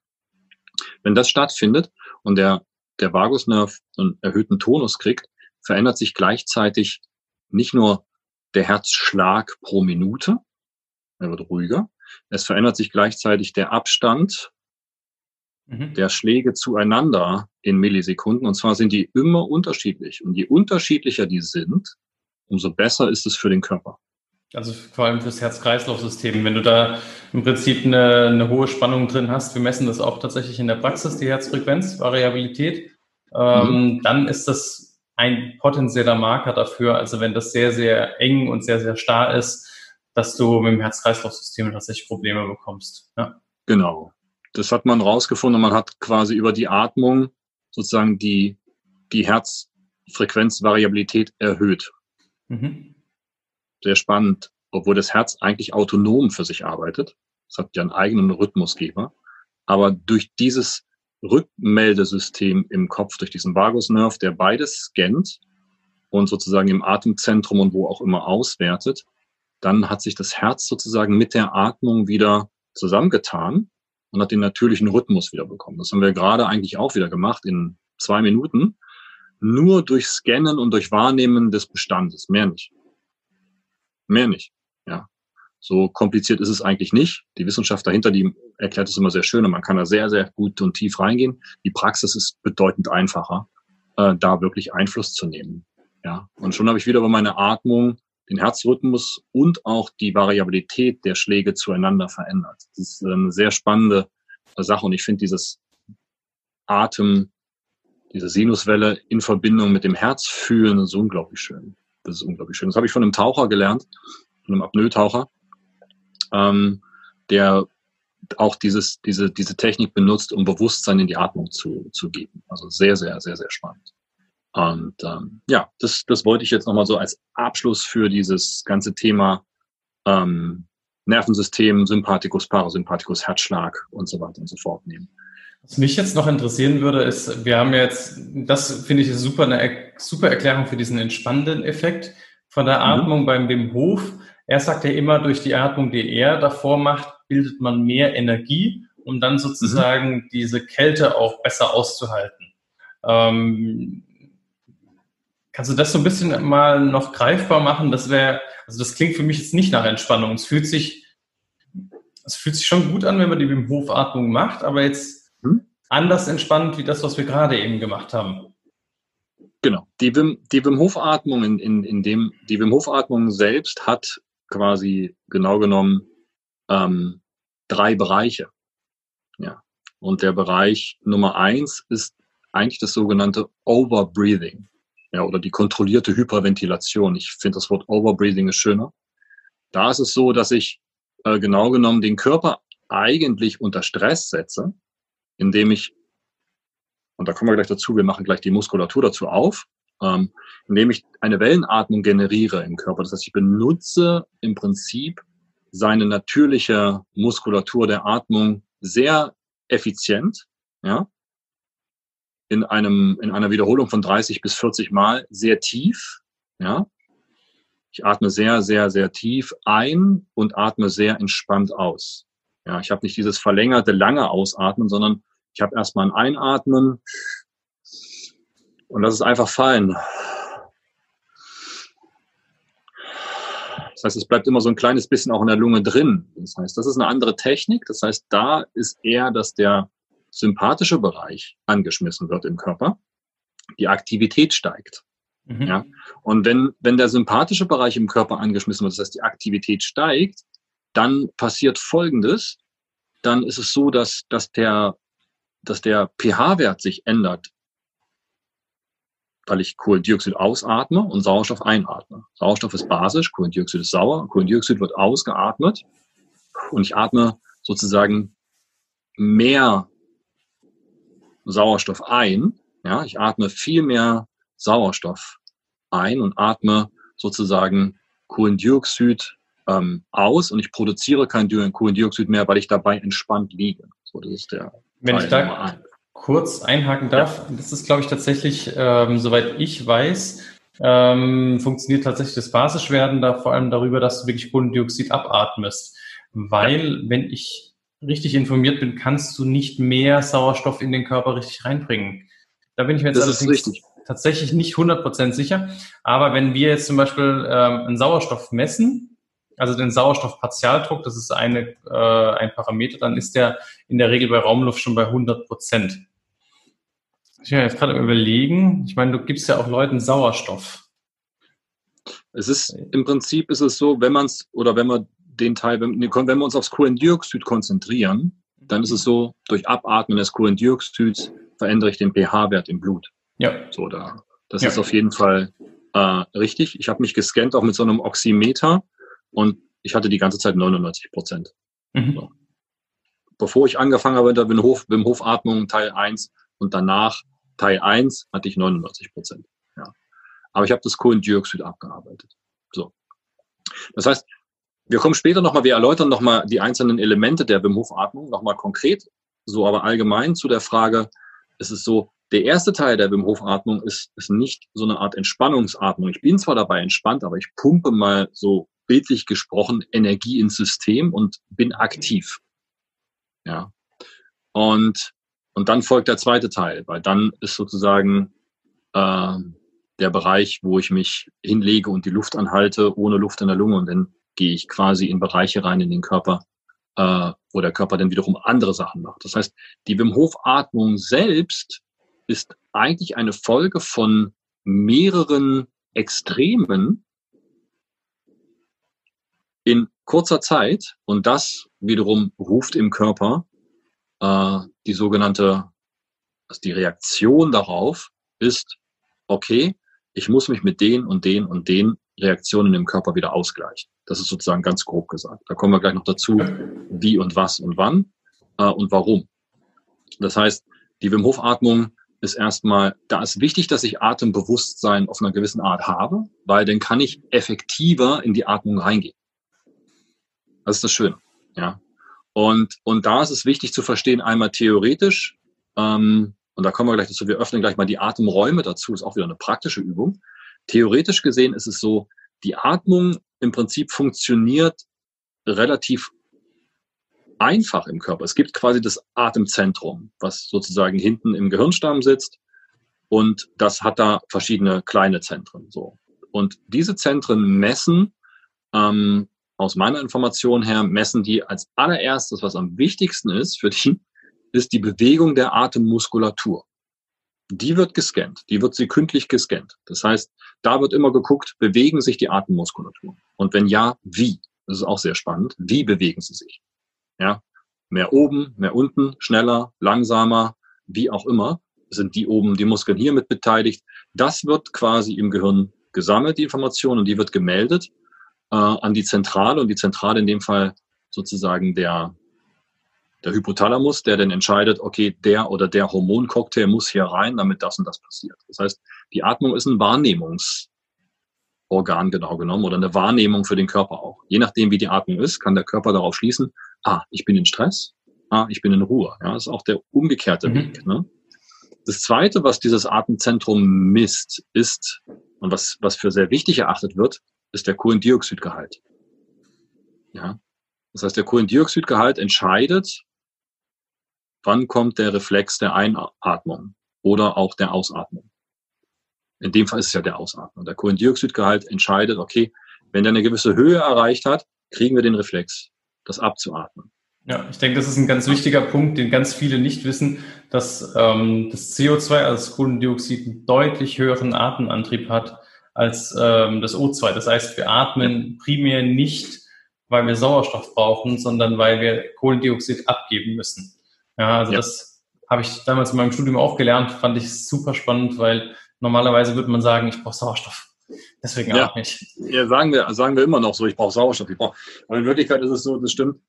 Wenn das stattfindet und der, der Vagusnerv einen erhöhten Tonus kriegt, verändert sich gleichzeitig nicht nur der Herzschlag pro Minute, er wird ruhiger, es verändert sich gleichzeitig der Abstand mhm. der Schläge zueinander in Millisekunden. Und zwar sind die immer unterschiedlich. Und je unterschiedlicher die sind, umso besser ist es für den Körper. Also vor allem fürs Herz-Kreislauf-System. Wenn du da im Prinzip eine, eine, hohe Spannung drin hast, wir messen das auch tatsächlich in der Praxis, die Herzfrequenz, Variabilität, ähm, mhm. dann ist das ein potenzieller Marker dafür. Also wenn das sehr, sehr eng und sehr, sehr starr ist, dass du mit dem Herz-Kreislauf-System tatsächlich Probleme bekommst. Ja. Genau. Das hat man rausgefunden. Man hat quasi über die Atmung sozusagen die, die Herzfrequenzvariabilität erhöht. Mhm. Sehr spannend, obwohl das Herz eigentlich autonom für sich arbeitet. Es hat ja einen eigenen Rhythmusgeber. Aber durch dieses Rückmeldesystem im Kopf, durch diesen Vagusnerv, der beides scannt und sozusagen im Atemzentrum und wo auch immer auswertet, dann hat sich das Herz sozusagen mit der Atmung wieder zusammengetan und hat den natürlichen Rhythmus wieder bekommen. Das haben wir gerade eigentlich auch wieder gemacht in zwei Minuten. Nur durch Scannen und durch Wahrnehmen des Bestandes, mehr nicht. Mehr nicht. Ja. So kompliziert ist es eigentlich nicht. Die Wissenschaft dahinter, die erklärt es immer sehr schön und man kann da sehr, sehr gut und tief reingehen. Die Praxis ist bedeutend einfacher, äh, da wirklich Einfluss zu nehmen. Ja. Und schon habe ich wieder über meine Atmung den Herzrhythmus und auch die Variabilität der Schläge zueinander verändert. Das ist eine sehr spannende Sache und ich finde dieses Atem, diese Sinuswelle in Verbindung mit dem Herz fühlen, ist unglaublich schön. Das ist unglaublich schön. Das habe ich von einem Taucher gelernt, von einem Apnoe-Taucher, ähm, der auch dieses, diese, diese Technik benutzt, um Bewusstsein in die Atmung zu, zu geben. Also sehr, sehr, sehr, sehr spannend. Und ähm, ja, das, das wollte ich jetzt nochmal so als Abschluss für dieses ganze Thema ähm, Nervensystem, Sympathikus, Parasympathikus, Herzschlag und so weiter und so fort nehmen. Was mich jetzt noch interessieren würde, ist, wir haben jetzt, das finde ich super, eine super Erklärung für diesen entspannenden Effekt von der mhm. Atmung mhm. beim Wim Hof. Er sagt ja immer, durch die Atmung, die er davor macht, bildet man mehr Energie, um dann sozusagen mhm. diese Kälte auch besser auszuhalten. Ähm, Kannst du das so ein bisschen mal noch greifbar machen? Das wäre, also das klingt für mich jetzt nicht nach Entspannung. Es fühlt sich, es fühlt sich schon gut an, wenn man die Wim Hof Atmung macht, aber jetzt hm? anders entspannt wie das, was wir gerade eben gemacht haben. Genau. Die Wim, die Wim Hof Atmung in, in, in dem, die Wim Hof Atmung selbst hat quasi genau genommen ähm, drei Bereiche. Ja. Und der Bereich Nummer eins ist eigentlich das sogenannte Overbreathing ja, oder die kontrollierte Hyperventilation. Ich finde das Wort Overbreathing ist schöner. Da ist es so, dass ich äh, genau genommen den Körper eigentlich unter Stress setze, indem ich, und da kommen wir gleich dazu, wir machen gleich die Muskulatur dazu auf, ähm, indem ich eine Wellenatmung generiere im Körper. Das heißt, ich benutze im Prinzip seine natürliche Muskulatur der Atmung sehr effizient, ja, in einem, in einer Wiederholung von 30 bis 40 Mal sehr tief, ja. Ich atme sehr, sehr, sehr tief ein und atme sehr entspannt aus. Ja, ich habe nicht dieses verlängerte, lange Ausatmen, sondern ich habe erstmal ein Einatmen und das ist einfach fallen. Das heißt, es bleibt immer so ein kleines bisschen auch in der Lunge drin. Das heißt, das ist eine andere Technik. Das heißt, da ist eher, dass der sympathische Bereich angeschmissen wird im Körper, die Aktivität steigt. Mhm. Ja? Und wenn, wenn der sympathische Bereich im Körper angeschmissen wird, das heißt die Aktivität steigt, dann passiert Folgendes. Dann ist es so, dass, dass der, dass der pH-Wert sich ändert, weil ich Kohlendioxid ausatme und Sauerstoff einatme. Sauerstoff ist basisch, Kohlendioxid ist sauer, Kohlendioxid wird ausgeatmet und ich atme sozusagen mehr Sauerstoff ein. Ja, ich atme viel mehr Sauerstoff ein und atme sozusagen Kohlendioxid ähm, aus und ich produziere kein Kohlendioxid mehr, weil ich dabei entspannt liege. So, das ist der Wenn Teil ich da ein. kurz einhaken darf, ja. das ist, glaube ich, tatsächlich, ähm, soweit ich weiß, ähm, funktioniert tatsächlich das Basischwerden da vor allem darüber, dass du wirklich Kohlendioxid abatmest. Weil, ja. wenn ich richtig informiert bin, kannst du nicht mehr Sauerstoff in den Körper richtig reinbringen. Da bin ich mir jetzt tatsächlich nicht 100% sicher. Aber wenn wir jetzt zum Beispiel ähm, einen Sauerstoff messen also den Sauerstoffpartialdruck, das ist eine, äh, ein Parameter, dann ist der in der Regel bei Raumluft schon bei 100 Prozent. Ich will jetzt gerade überlegen, ich meine, du gibst ja auch Leuten Sauerstoff. Es ist im Prinzip ist es so, wenn man es oder wenn man den Teil, wenn, wenn wir uns aufs Kohlendioxid konzentrieren, dann ist es so, durch Abatmen des Kohlendioxids verändere ich den pH-Wert im Blut. Ja. So, da. Das ja. ist auf jeden Fall äh, richtig. Ich habe mich gescannt auch mit so einem Oximeter und ich hatte die ganze Zeit 99 Prozent. Mhm. So. Bevor ich angefangen habe der Wim Hof, Atmung Teil 1 und danach Teil 1 hatte ich 99 Prozent. Ja. Aber ich habe das Kohlendioxid abgearbeitet. So. Das heißt, wir kommen später nochmal, wir erläutern nochmal die einzelnen Elemente der Wim Hof Atmung nochmal konkret, so aber allgemein zu der Frage, ist es so, der erste Teil der Wim Hof Atmung ist, ist nicht so eine Art Entspannungsatmung. Ich bin zwar dabei entspannt, aber ich pumpe mal so bildlich gesprochen Energie ins System und bin aktiv. Ja. Und, und dann folgt der zweite Teil, weil dann ist sozusagen äh, der Bereich, wo ich mich hinlege und die Luft anhalte, ohne Luft in der Lunge und dann gehe ich quasi in Bereiche rein in den Körper, äh, wo der Körper dann wiederum andere Sachen macht. Das heißt, die Wim Hof Atmung selbst ist eigentlich eine Folge von mehreren Extremen in kurzer Zeit und das wiederum ruft im Körper äh, die sogenannte, also die Reaktion darauf ist, okay, ich muss mich mit den und den und den Reaktionen im Körper wieder ausgleichen. Das ist sozusagen ganz grob gesagt. Da kommen wir gleich noch dazu, wie und was und wann äh, und warum. Das heißt, die Wim Hof Atmung ist erstmal, da ist wichtig, dass ich Atembewusstsein auf einer gewissen Art habe, weil dann kann ich effektiver in die Atmung reingehen. Das ist das Schöne. Ja. Und, und da ist es wichtig zu verstehen, einmal theoretisch, ähm, und da kommen wir gleich dazu, wir öffnen gleich mal die Atemräume dazu, ist auch wieder eine praktische Übung. Theoretisch gesehen ist es so, die Atmung im Prinzip funktioniert relativ einfach im Körper. Es gibt quasi das Atemzentrum, was sozusagen hinten im Gehirnstamm sitzt und das hat da verschiedene kleine Zentren. So. Und diese Zentren messen, ähm, aus meiner Information her, messen die als allererstes, was am wichtigsten ist für die, ist die Bewegung der Atemmuskulatur. Die wird gescannt, die wird sekündlich gescannt. Das heißt, da wird immer geguckt, bewegen sich die Atemmuskulatur? Und wenn ja, wie? Das ist auch sehr spannend. Wie bewegen sie sich? Ja, mehr oben, mehr unten, schneller, langsamer, wie auch immer, sind die oben, die Muskeln hier mit beteiligt. Das wird quasi im Gehirn gesammelt, die Information, und die wird gemeldet äh, an die Zentrale und die Zentrale in dem Fall sozusagen der, der Hypothalamus, der dann entscheidet, okay, der oder der Hormoncocktail muss hier rein, damit das und das passiert. Das heißt, die Atmung ist ein Wahrnehmungs, Organ genau genommen oder eine Wahrnehmung für den Körper auch. Je nachdem, wie die Atmung ist, kann der Körper darauf schließen, ah, ich bin in Stress, ah, ich bin in Ruhe. Ja, das ist auch der umgekehrte mhm. Weg. Ne? Das Zweite, was dieses Atemzentrum misst, ist, und was, was für sehr wichtig erachtet wird, ist der Kohlendioxidgehalt. Ja? Das heißt, der Kohlendioxidgehalt entscheidet, wann kommt der Reflex der Einatmung oder auch der Ausatmung. In dem Fall ist es ja der Ausatmen. Der Kohlendioxidgehalt entscheidet, okay, wenn der eine gewisse Höhe erreicht hat, kriegen wir den Reflex, das abzuatmen. Ja, ich denke, das ist ein ganz wichtiger Punkt, den ganz viele nicht wissen, dass ähm, das CO2, also das Kohlendioxid, einen deutlich höheren Atemantrieb hat als ähm, das O2. Das heißt, wir atmen primär nicht, weil wir Sauerstoff brauchen, sondern weil wir Kohlendioxid abgeben müssen. Ja, also ja. das habe ich damals in meinem Studium auch gelernt, fand ich super spannend, weil Normalerweise würde man sagen, ich brauche Sauerstoff. Deswegen ja. auch nicht. Ja, sagen wir, sagen wir immer noch so, ich brauche Sauerstoff. Ich brauch, aber in Wirklichkeit ist es so, das stimmt.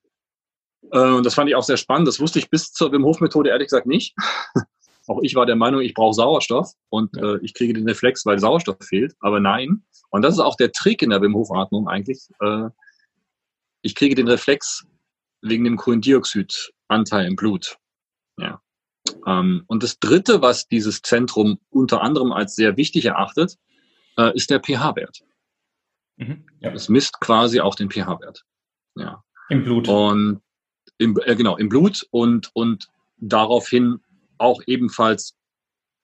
Äh, und das fand ich auch sehr spannend. Das wusste ich bis zur Wim Hof Methode ehrlich gesagt nicht. auch ich war der Meinung, ich brauche Sauerstoff und ja. äh, ich kriege den Reflex, weil Sauerstoff fehlt. Aber nein. Und das ist auch der Trick in der Wim Hof Atmung eigentlich. Äh, ich kriege den Reflex wegen dem Kohlendioxidanteil im Blut. Ja. Ähm, und das Dritte, was dieses Zentrum unter anderem als sehr wichtig erachtet, äh, ist der pH-Wert. Mhm, ja. Es misst quasi auch den pH-Wert. Ja. Im Blut. Und im, äh, genau, im Blut und, und daraufhin auch ebenfalls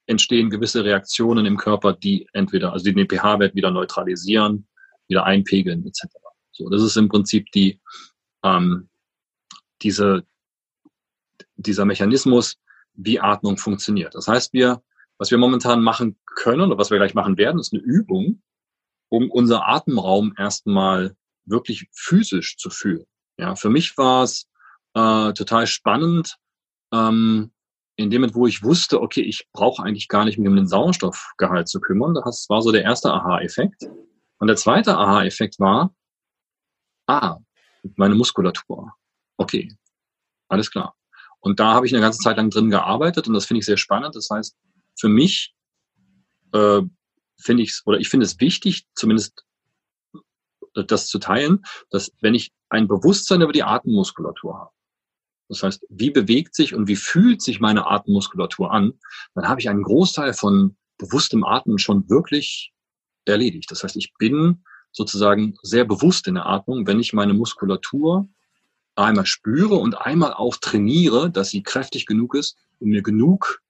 entstehen gewisse Reaktionen im Körper, die entweder, also die den pH-Wert wieder neutralisieren, wieder einpegeln, etc. So, das ist im Prinzip die, ähm, diese, dieser Mechanismus, wie Atmung funktioniert. Das heißt, wir, was wir momentan machen können oder was wir gleich machen werden, ist eine Übung, um unser Atemraum erstmal wirklich physisch zu fühlen. Ja, für mich war es äh, total spannend, ähm, in dem Moment, wo ich wusste, okay, ich brauche eigentlich gar nicht mich um den Sauerstoffgehalt zu kümmern. Das war so der erste Aha-Effekt. Und der zweite Aha-Effekt war, ah, meine Muskulatur. Okay, alles klar. Und da habe ich eine ganze Zeit lang drin gearbeitet und das finde ich sehr spannend. Das heißt, für mich äh, finde ich oder ich finde es wichtig, zumindest äh, das zu teilen, dass wenn ich ein Bewusstsein über die Atemmuskulatur habe, das heißt, wie bewegt sich und wie fühlt sich meine Atemmuskulatur an, dann habe ich einen Großteil von bewusstem Atmen schon wirklich erledigt. Das heißt, ich bin sozusagen sehr bewusst in der Atmung, wenn ich meine Muskulatur einmal spüre und einmal auch trainiere, dass sie kräftig genug ist, um mir genug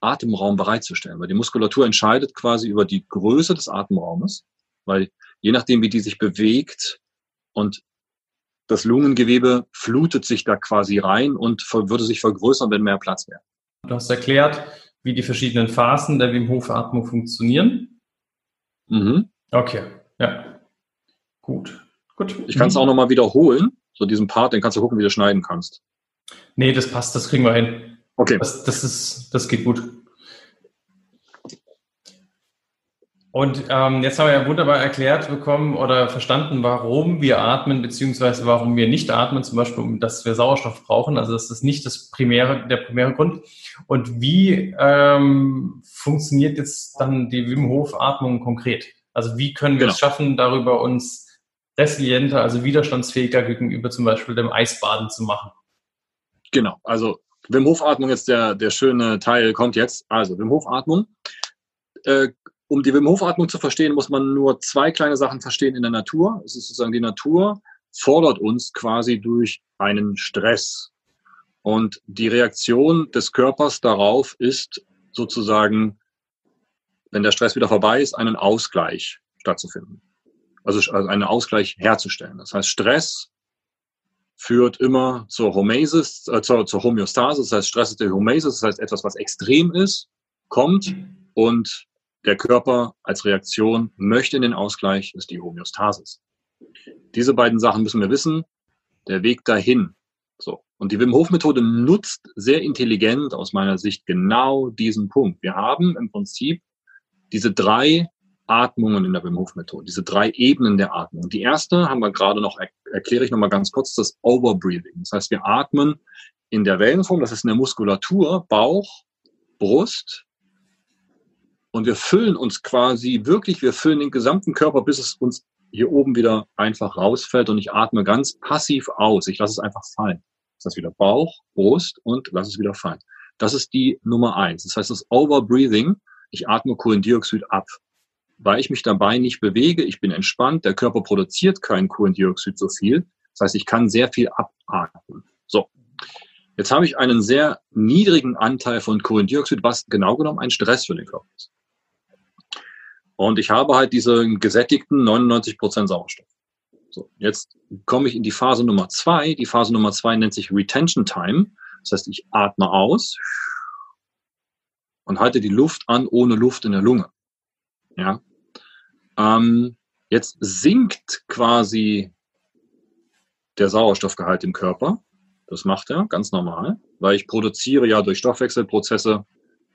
Atemraum bereitzustellen. Weil die Muskulatur entscheidet quasi über die Größe des Atemraumes, weil je nachdem, wie die sich bewegt und das Lungengewebe flutet sich da quasi rein und würde sich vergrößern, wenn mehr Platz wäre. Du hast erklärt, wie die verschiedenen Phasen der Wim Hof Atmung funktionieren. Mhm. Okay, ja. Gut. Gut. Ich kann es auch nochmal wiederholen, so diesen Part, den kannst du gucken, wie du schneiden kannst. Nee, das passt, das kriegen wir hin. Okay. Das, das, ist, das geht gut. Und ähm, jetzt haben wir ja wunderbar erklärt bekommen oder verstanden, warum wir atmen, beziehungsweise warum wir nicht atmen, zum Beispiel, dass wir Sauerstoff brauchen. Also das ist nicht das primäre, der primäre Grund. Und wie ähm, funktioniert jetzt dann die Wim Hof Atmung konkret? Also wie können wir genau. es schaffen, darüber uns resilienter, also widerstandsfähiger gegenüber zum Beispiel dem Eisbaden zu machen? Genau, also Wim Hof Atmung ist der, der schöne Teil, kommt jetzt. Also Wim Hof Atmung äh, um die Wim Hof Atmung zu verstehen, muss man nur zwei kleine Sachen verstehen in der Natur. Es ist sozusagen die Natur fordert uns quasi durch einen Stress. Und die Reaktion des Körpers darauf ist sozusagen, wenn der Stress wieder vorbei ist, einen Ausgleich stattzufinden. Also, also einen Ausgleich herzustellen. Das heißt, Stress führt immer zur Homeostasis, äh, zur, zur Homöostase. Das heißt, Stress ist der Homeostasis, das heißt, etwas, was extrem ist, kommt und der Körper als Reaktion möchte in den Ausgleich, ist die Homöostasis. Diese beiden Sachen müssen wir wissen. Der Weg dahin. So. Und die Wim Hof Methode nutzt sehr intelligent aus meiner Sicht genau diesen Punkt. Wir haben im Prinzip diese drei Atmungen in der Wim Hof Methode, diese drei Ebenen der Atmung. Die erste haben wir gerade noch, erkläre ich nochmal ganz kurz, das Overbreathing. Das heißt, wir atmen in der Wellenform, das ist in der Muskulatur, Bauch, Brust, und wir füllen uns quasi wirklich, wir füllen den gesamten Körper, bis es uns hier oben wieder einfach rausfällt und ich atme ganz passiv aus. Ich lasse es einfach fallen. Das heißt wieder Bauch, Brust und lasse es wieder fallen. Das ist die Nummer eins. Das heißt, das Overbreathing, ich atme Kohlendioxid ab. Weil ich mich dabei nicht bewege, ich bin entspannt, der Körper produziert kein Kohlendioxid so viel. Das heißt, ich kann sehr viel abatmen. So. Jetzt habe ich einen sehr niedrigen Anteil von Kohlendioxid, was genau genommen ein Stress für den Körper ist. Und ich habe halt diese gesättigten 99 Prozent Sauerstoff. So, jetzt komme ich in die Phase Nummer zwei. Die Phase Nummer zwei nennt sich Retention Time. Das heißt, ich atme aus und halte die Luft an ohne Luft in der Lunge. Ja. Ähm, jetzt sinkt quasi der Sauerstoffgehalt im Körper. Das macht er ganz normal, weil ich produziere ja durch Stoffwechselprozesse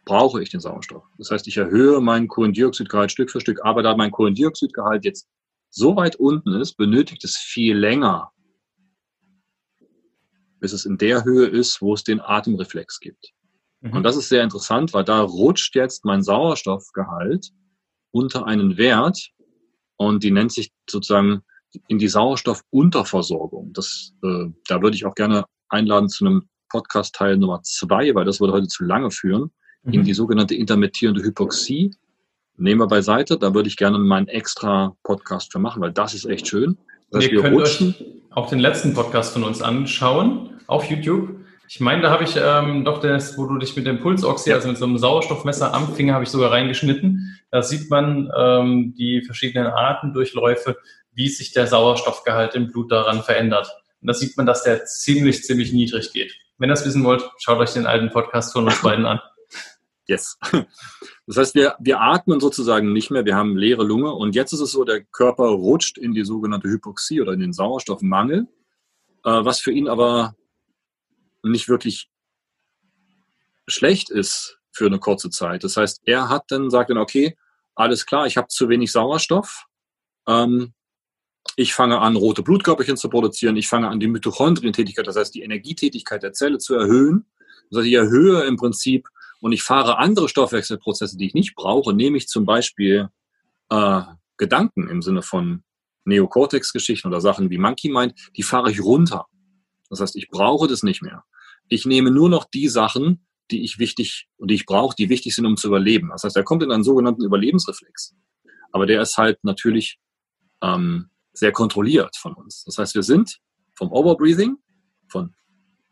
brauche ich den Sauerstoff. Das heißt, ich erhöhe meinen Kohlendioxidgehalt Stück für Stück, aber da mein Kohlendioxidgehalt jetzt so weit unten ist, benötigt es viel länger, bis es in der Höhe ist, wo es den Atemreflex gibt. Mhm. Und das ist sehr interessant, weil da rutscht jetzt mein Sauerstoffgehalt unter einen Wert und die nennt sich sozusagen in die Sauerstoffunterversorgung. Das, äh, da würde ich auch gerne einladen zu einem Podcast Teil Nummer zwei, weil das würde heute zu lange führen in die mhm. sogenannte intermittierende Hypoxie. Nehmen wir beiseite, da würde ich gerne meinen extra Podcast für machen, weil das ist echt schön. Dass wir, wir könnt rutschen. euch auch den letzten Podcast von uns anschauen auf YouTube. Ich meine, da habe ich ähm, doch das, wo du dich mit dem Pulsoxy, also mit so einem Sauerstoffmesser am Finger, habe ich sogar reingeschnitten. Da sieht man ähm, die verschiedenen Artendurchläufe, wie sich der Sauerstoffgehalt im Blut daran verändert. Und da sieht man, dass der ziemlich, ziemlich niedrig geht. Wenn ihr das wissen wollt, schaut euch den alten Podcast von uns beiden an. Yes. Das heißt, wir, wir atmen sozusagen nicht mehr, wir haben leere Lunge und jetzt ist es so, der Körper rutscht in die sogenannte Hypoxie oder in den Sauerstoffmangel, äh, was für ihn aber nicht wirklich schlecht ist für eine kurze Zeit. Das heißt, er hat dann, sagt dann, okay, alles klar, ich habe zu wenig Sauerstoff, ähm, ich fange an, rote Blutkörperchen zu produzieren, ich fange an, die Mitochondrientätigkeit, das heißt die Energietätigkeit der Zelle zu erhöhen. Das heißt, ich erhöhe im Prinzip und ich fahre andere Stoffwechselprozesse, die ich nicht brauche, nämlich zum Beispiel äh, Gedanken im Sinne von Neokortex-Geschichten oder Sachen wie Monkey Mind, die fahre ich runter. Das heißt, ich brauche das nicht mehr. Ich nehme nur noch die Sachen, die ich wichtig und die ich brauche, die wichtig sind, um zu überleben. Das heißt, er kommt in einen sogenannten Überlebensreflex. Aber der ist halt natürlich ähm, sehr kontrolliert von uns. Das heißt, wir sind vom Overbreathing, von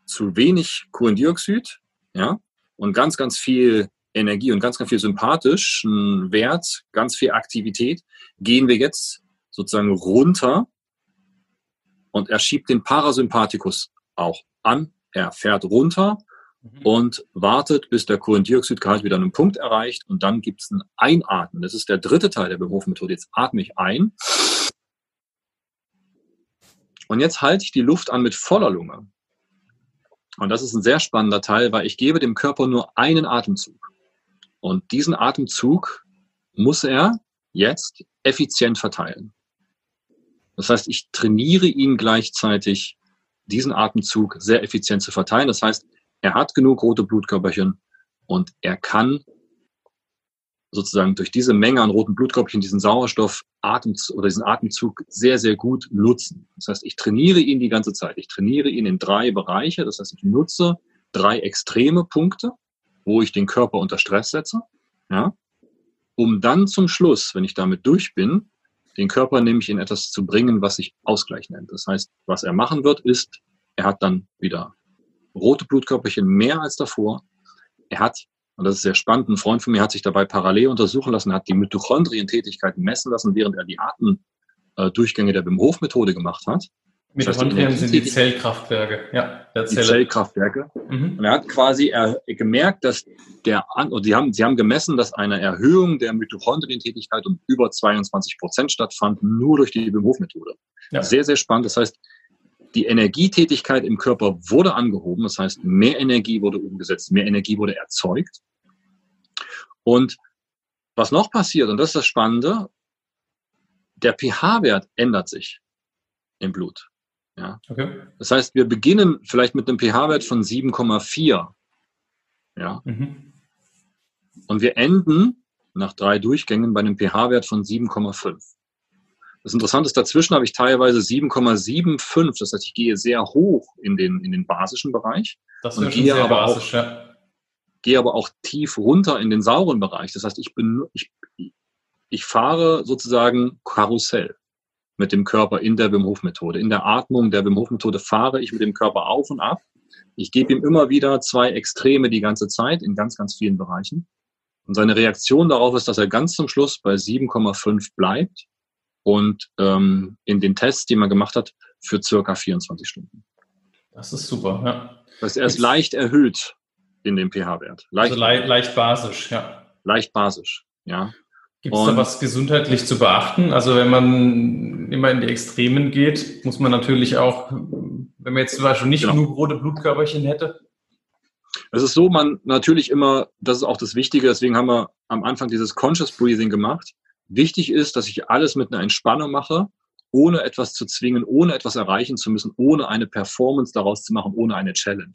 zu wenig Kohlendioxid, ja, und ganz, ganz viel Energie und ganz, ganz viel sympathischen Wert, ganz viel Aktivität, gehen wir jetzt sozusagen runter und er schiebt den Parasympathikus auch an. Er fährt runter. Und wartet, bis der Kohlendioxidgehalt wieder einen Punkt erreicht und dann gibt es ein Einatmen. Das ist der dritte Teil der Berufmethode. Jetzt atme ich ein und jetzt halte ich die Luft an mit voller Lunge. Und das ist ein sehr spannender Teil, weil ich gebe dem Körper nur einen Atemzug. Und diesen Atemzug muss er jetzt effizient verteilen. Das heißt, ich trainiere ihn gleichzeitig, diesen Atemzug sehr effizient zu verteilen. Das heißt, er hat genug rote Blutkörperchen und er kann sozusagen durch diese Menge an roten Blutkörperchen diesen Sauerstoff oder diesen Atemzug sehr, sehr gut nutzen. Das heißt, ich trainiere ihn die ganze Zeit. Ich trainiere ihn in drei Bereiche. Das heißt, ich nutze drei extreme Punkte, wo ich den Körper unter Stress setze, ja, um dann zum Schluss, wenn ich damit durch bin, den Körper nämlich in etwas zu bringen, was sich Ausgleich nennt. Das heißt, was er machen wird, ist, er hat dann wieder rote Blutkörperchen mehr als davor. Er hat und das ist sehr spannend. Ein Freund von mir hat sich dabei parallel untersuchen lassen, hat die Mitochondrientätigkeiten messen lassen, während er die Atemdurchgänge der Wim Hof Methode gemacht hat. Mitochondrien das heißt, sind die Zellkraftwerke, ja, der Zelle. Die Zellkraftwerke. Mhm. Und er hat quasi er, gemerkt, dass der, und die haben, sie haben gemessen, dass eine Erhöhung der Mitochondrientätigkeit um über 22 Prozent stattfand, nur durch die Wim Hof Methode. Ja. Sehr, sehr spannend. Das heißt, die Energietätigkeit im Körper wurde angehoben, das heißt, mehr Energie wurde umgesetzt, mehr Energie wurde erzeugt. Und was noch passiert, und das ist das Spannende, der pH-Wert ändert sich im Blut. Ja? Okay. Das heißt, wir beginnen vielleicht mit einem pH-Wert von 7,4. Ja? Mhm. Und wir enden nach drei Durchgängen bei einem pH-Wert von 7,5. Das Interessante ist, dazwischen habe ich teilweise 7,75. Das heißt, ich gehe sehr hoch in den, in den basischen Bereich. Das und gehe aber, basisch, auch, ja. gehe aber auch tief runter in den sauren Bereich. Das heißt, ich, bin, ich, ich fahre sozusagen Karussell mit dem Körper in der Wim Hof Methode. In der Atmung der Wim Hof Methode fahre ich mit dem Körper auf und ab. Ich gebe ihm immer wieder zwei Extreme die ganze Zeit in ganz, ganz vielen Bereichen. Und seine Reaktion darauf ist, dass er ganz zum Schluss bei 7,5 bleibt und ähm, in den Tests, die man gemacht hat, für circa 24 Stunden. Das ist super, ja. Das heißt, er ist leicht erhöht in dem pH-Wert. Leicht, also leicht, leicht basisch, ja. Leicht basisch, ja. Gibt es da was gesundheitlich zu beachten? Also wenn man immer in die Extremen geht, muss man natürlich auch, wenn man jetzt zum Beispiel nicht genau. genug rote Blutkörperchen hätte. Es ist so, man natürlich immer, das ist auch das Wichtige, deswegen haben wir am Anfang dieses Conscious Breathing gemacht. Wichtig ist, dass ich alles mit einer Entspannung mache, ohne etwas zu zwingen, ohne etwas erreichen zu müssen, ohne eine Performance daraus zu machen, ohne eine Challenge.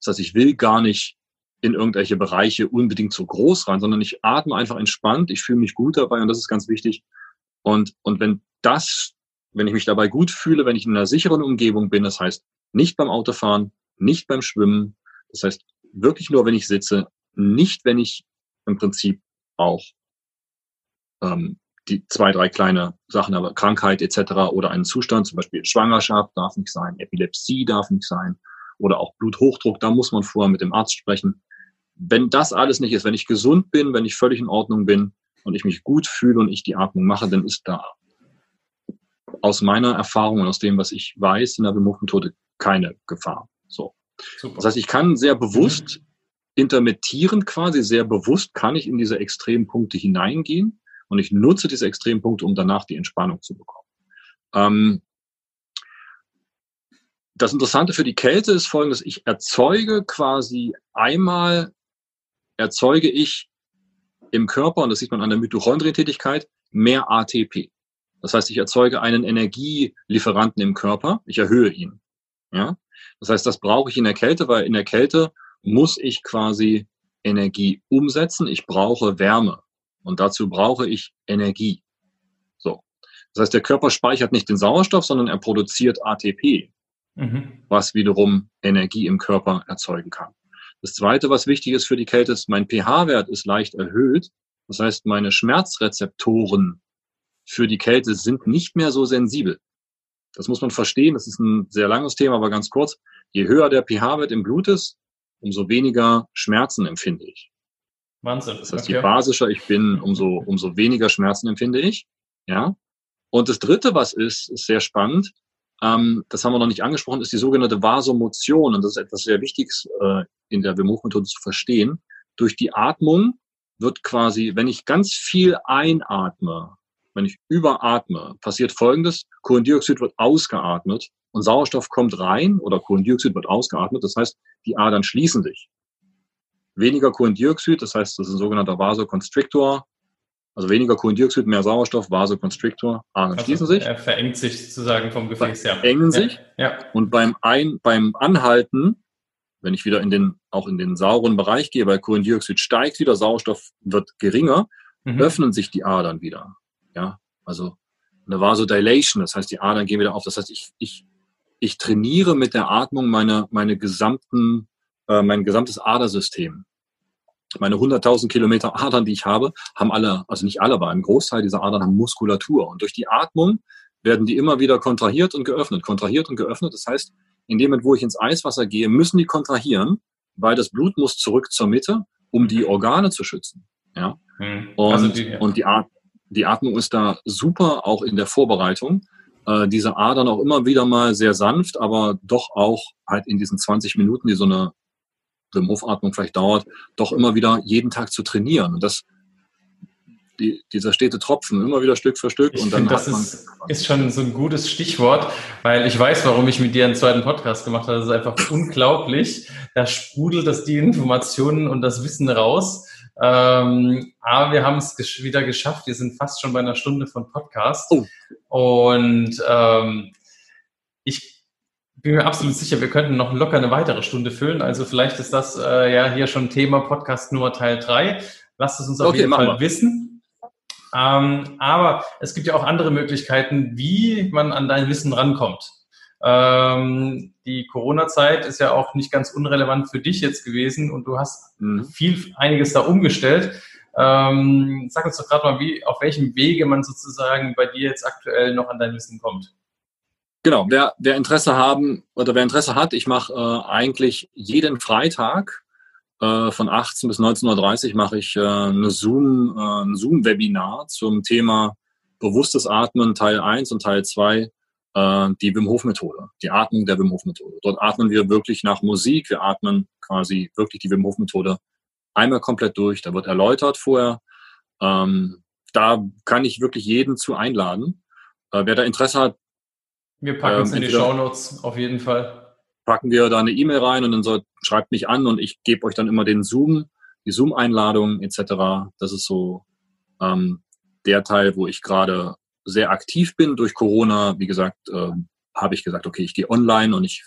Das heißt, ich will gar nicht in irgendwelche Bereiche unbedingt zu groß rein, sondern ich atme einfach entspannt, ich fühle mich gut dabei und das ist ganz wichtig. Und, und wenn das, wenn ich mich dabei gut fühle, wenn ich in einer sicheren Umgebung bin, das heißt nicht beim Autofahren, nicht beim Schwimmen, das heißt wirklich nur, wenn ich sitze, nicht, wenn ich im Prinzip auch ähm, die zwei, drei kleine Sachen, aber Krankheit etc. oder einen Zustand, zum Beispiel Schwangerschaft darf nicht sein, Epilepsie darf nicht sein oder auch Bluthochdruck, da muss man vorher mit dem Arzt sprechen. Wenn das alles nicht ist, wenn ich gesund bin, wenn ich völlig in Ordnung bin und ich mich gut fühle und ich die Atmung mache, dann ist da aus meiner Erfahrung und aus dem, was ich weiß in der Bemove-Methode, keine Gefahr. So. Super. Das heißt, ich kann sehr bewusst mhm. intermittieren quasi, sehr bewusst kann ich in diese extremen Punkte hineingehen und ich nutze diese extremen Punkte, um danach die Entspannung zu bekommen. Ähm, das Interessante für die Kälte ist folgendes, ich erzeuge quasi einmal, erzeuge ich im Körper, und das sieht man an der Mitochondrientätigkeit, mehr ATP. Das heißt, ich erzeuge einen Energielieferanten im Körper, ich erhöhe ihn. Ja? Das heißt, das brauche ich in der Kälte, weil in der Kälte muss ich quasi Energie umsetzen. Ich brauche Wärme und dazu brauche ich Energie. So. Das heißt, der Körper speichert nicht den Sauerstoff, sondern er produziert ATP, mhm. was wiederum Energie im Körper erzeugen kann. Das zweite, was wichtig ist für die Kälte, ist, mein pH-Wert ist leicht erhöht. Das heißt, meine Schmerzrezeptoren für die Kälte sind nicht mehr so sensibel. Das muss man verstehen. Das ist ein sehr langes Thema, aber ganz kurz. Je höher der pH-Wert im Blut ist, umso weniger Schmerzen empfinde ich. Wahnsinn. Das heißt, okay. je basischer ich bin, umso, umso weniger Schmerzen empfinde ich. Ja. Und das dritte, was ist, ist sehr spannend. Ähm, das haben wir noch nicht angesprochen, ist die sogenannte Vasomotion. Und das ist etwas sehr Wichtiges äh, in der Bemove-Methode zu verstehen. Durch die Atmung wird quasi, wenn ich ganz viel einatme, wenn ich überatme, passiert Folgendes. Kohlendioxid wird ausgeatmet und Sauerstoff kommt rein oder Kohlendioxid wird ausgeatmet. Das heißt, die Adern schließen sich. Weniger Kohlendioxid, das heißt, das ist ein sogenannter Vasoconstrictor. Also weniger Kohlendioxid, mehr Sauerstoff, Vasoconstrictor, Adern also schließen sich. Er verengt sich sozusagen vom Gefäß, ja. Verengen sich. Ja. Und beim, Ein, beim Anhalten, wenn ich wieder in den, auch in den sauren Bereich gehe, weil Kohlendioxid steigt wieder, Sauerstoff wird geringer, mhm. öffnen sich die Adern wieder. Ja, also eine Vasodilation, das heißt, die Adern gehen wieder auf. Das heißt, ich, ich, ich trainiere mit der Atmung meine, meine gesamten, äh, mein gesamtes Adersystem. Meine 100.000 Kilometer Adern, die ich habe, haben alle, also nicht alle, aber ein Großteil dieser Adern haben Muskulatur. Und durch die Atmung werden die immer wieder kontrahiert und geöffnet, kontrahiert und geöffnet. Das heißt, in dem Moment, wo ich ins Eiswasser gehe, müssen die kontrahieren, weil das Blut muss zurück zur Mitte, um die Organe zu schützen. Ja? Hm. Und, also die, ja. und die, At die Atmung ist da super, auch in der Vorbereitung. Äh, diese Adern auch immer wieder mal sehr sanft, aber doch auch halt in diesen 20 Minuten, die so eine Wim Hof-Atmung vielleicht dauert, doch immer wieder jeden Tag zu trainieren. Und das die, dieser stete Tropfen, immer wieder Stück für Stück. Ich und dann find, das ist, ist, schon so ein gutes Stichwort, weil ich weiß, warum ich mit dir einen zweiten Podcast gemacht habe. Das ist einfach unglaublich. Da sprudelt das die Informationen und das Wissen raus. Ähm, aber wir haben es gesch wieder geschafft. Wir sind fast schon bei einer Stunde von Podcast. Oh. Und ähm, ich bin mir absolut sicher, wir könnten noch locker eine weitere Stunde füllen. Also vielleicht ist das äh, ja hier schon Thema Podcast Nummer Teil 3. Lasst es uns auf okay, jeden Fall wir. wissen. Ähm, aber es gibt ja auch andere Möglichkeiten, wie man an dein Wissen rankommt. Ähm, die Corona-Zeit ist ja auch nicht ganz unrelevant für dich jetzt gewesen und du hast mhm. viel, einiges da umgestellt. Ähm, sag uns doch gerade mal, wie, auf welchem Wege man sozusagen bei dir jetzt aktuell noch an dein Wissen kommt. Genau, wer, wer Interesse haben oder wer Interesse hat, ich mache äh, eigentlich jeden Freitag äh, von 18 bis 19.30 Uhr mache ich äh, eine Zoom, äh, ein Zoom-Webinar zum Thema bewusstes Atmen Teil 1 und Teil 2 äh, die Wim Hof Methode, die Atmung der Wim Hof Methode. Dort atmen wir wirklich nach Musik, wir atmen quasi wirklich die Wim Hof Methode einmal komplett durch. Da wird erläutert vorher. Ähm, da kann ich wirklich jeden zu einladen. Äh, wer da Interesse hat, wir packen es ähm, in die Show Notes auf jeden Fall. Packen wir da eine E-Mail rein und dann soll, schreibt mich an und ich gebe euch dann immer den Zoom, die Zoom-Einladung etc. Das ist so ähm, der Teil, wo ich gerade sehr aktiv bin durch Corona, wie gesagt, äh, habe ich gesagt, okay, ich gehe online und ich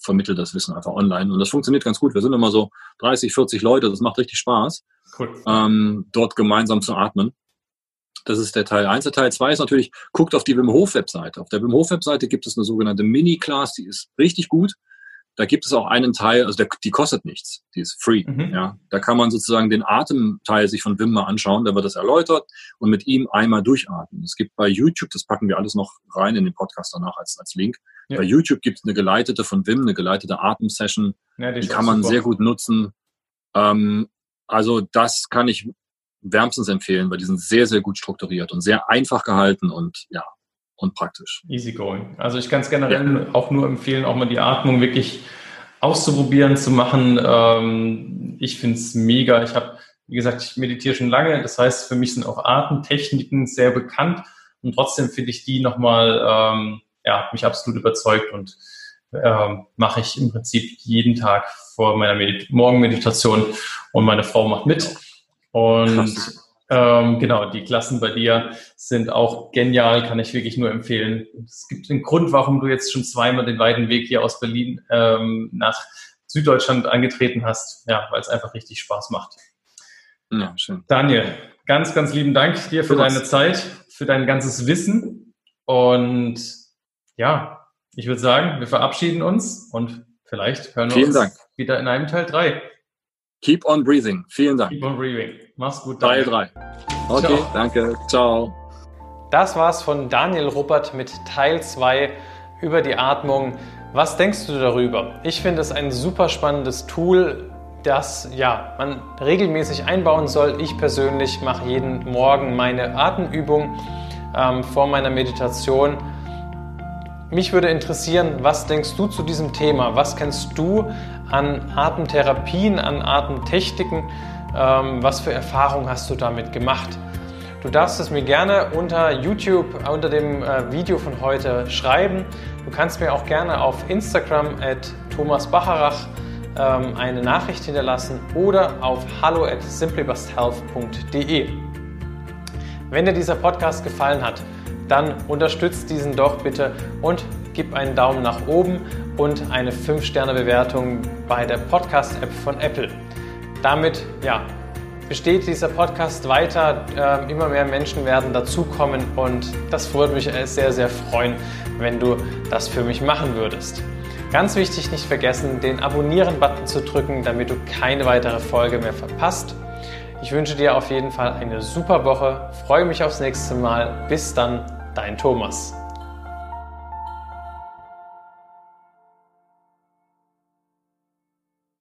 vermittle das Wissen einfach online. Und das funktioniert ganz gut. Wir sind immer so 30, 40 Leute, das macht richtig Spaß, cool. ähm, dort gemeinsam zu atmen. Das ist der Teil 1. Der Teil 2 ist natürlich, guckt auf die Wim Hof Webseite. Auf der Wim Hof Webseite gibt es eine sogenannte Mini-Class, die ist richtig gut. Da gibt es auch einen Teil, also der, die kostet nichts, die ist free. Mhm. Ja, da kann man sozusagen den Atemteil sich von Wim mal anschauen, da wird das erläutert und mit ihm einmal durchatmen. Es gibt bei YouTube, das packen wir alles noch rein in den Podcast danach als, als Link. Ja. Bei YouTube gibt es eine geleitete von Wim, eine geleitete Atemsession. Ja, die, die kann man super. sehr gut nutzen. Ähm, also das kann ich wärmstens empfehlen, weil die sind sehr, sehr gut strukturiert und sehr einfach gehalten und ja, und praktisch. Easy going. Also ich kann es generell ja. auch nur empfehlen, auch mal die Atmung wirklich auszuprobieren, zu machen. Ähm, ich finde es mega. Ich habe, wie gesagt, ich meditiere schon lange. Das heißt, für mich sind auch Atemtechniken sehr bekannt. Und trotzdem finde ich die nochmal, ähm, ja, mich absolut überzeugt und ähm, mache ich im Prinzip jeden Tag vor meiner Medit Morgenmeditation und meine Frau macht mit. Und ähm, genau, die Klassen bei dir sind auch genial, kann ich wirklich nur empfehlen. Es gibt einen Grund, warum du jetzt schon zweimal den weiten Weg hier aus Berlin ähm, nach Süddeutschland angetreten hast. Ja, weil es einfach richtig Spaß macht. Ja, schön. Daniel, ganz, ganz lieben Dank dir für deine Zeit, für dein ganzes Wissen. Und ja, ich würde sagen, wir verabschieden uns und vielleicht hören wir Vielen uns Dank. wieder in einem Teil 3. Keep on breathing. Vielen Dank. Keep on breathing. Mach's gut. Teil 3. Okay, Ciao. danke. Ciao. Das war's von Daniel Ruppert mit Teil 2 über die Atmung. Was denkst du darüber? Ich finde es ein super spannendes Tool, das ja, man regelmäßig einbauen soll. Ich persönlich mache jeden Morgen meine Atemübung ähm, vor meiner Meditation mich würde interessieren, was denkst du zu diesem Thema? Was kennst du an Atemtherapien, an Atemtechniken? Ähm, was für Erfahrungen hast du damit gemacht? Du darfst es mir gerne unter YouTube, unter dem äh, Video von heute schreiben. Du kannst mir auch gerne auf Instagram at Thomas Bacharach ähm, eine Nachricht hinterlassen oder auf hallo at simplybusthealth.de. Wenn dir dieser Podcast gefallen hat, dann unterstützt diesen doch bitte und gib einen Daumen nach oben und eine 5-Sterne-Bewertung bei der Podcast-App von Apple. Damit ja, besteht dieser Podcast weiter. Äh, immer mehr Menschen werden dazukommen und das würde mich sehr, sehr freuen, wenn du das für mich machen würdest. Ganz wichtig, nicht vergessen, den Abonnieren-Button zu drücken, damit du keine weitere Folge mehr verpasst. Ich wünsche dir auf jeden Fall eine super Woche, freue mich aufs nächste Mal. Bis dann, dein Thomas.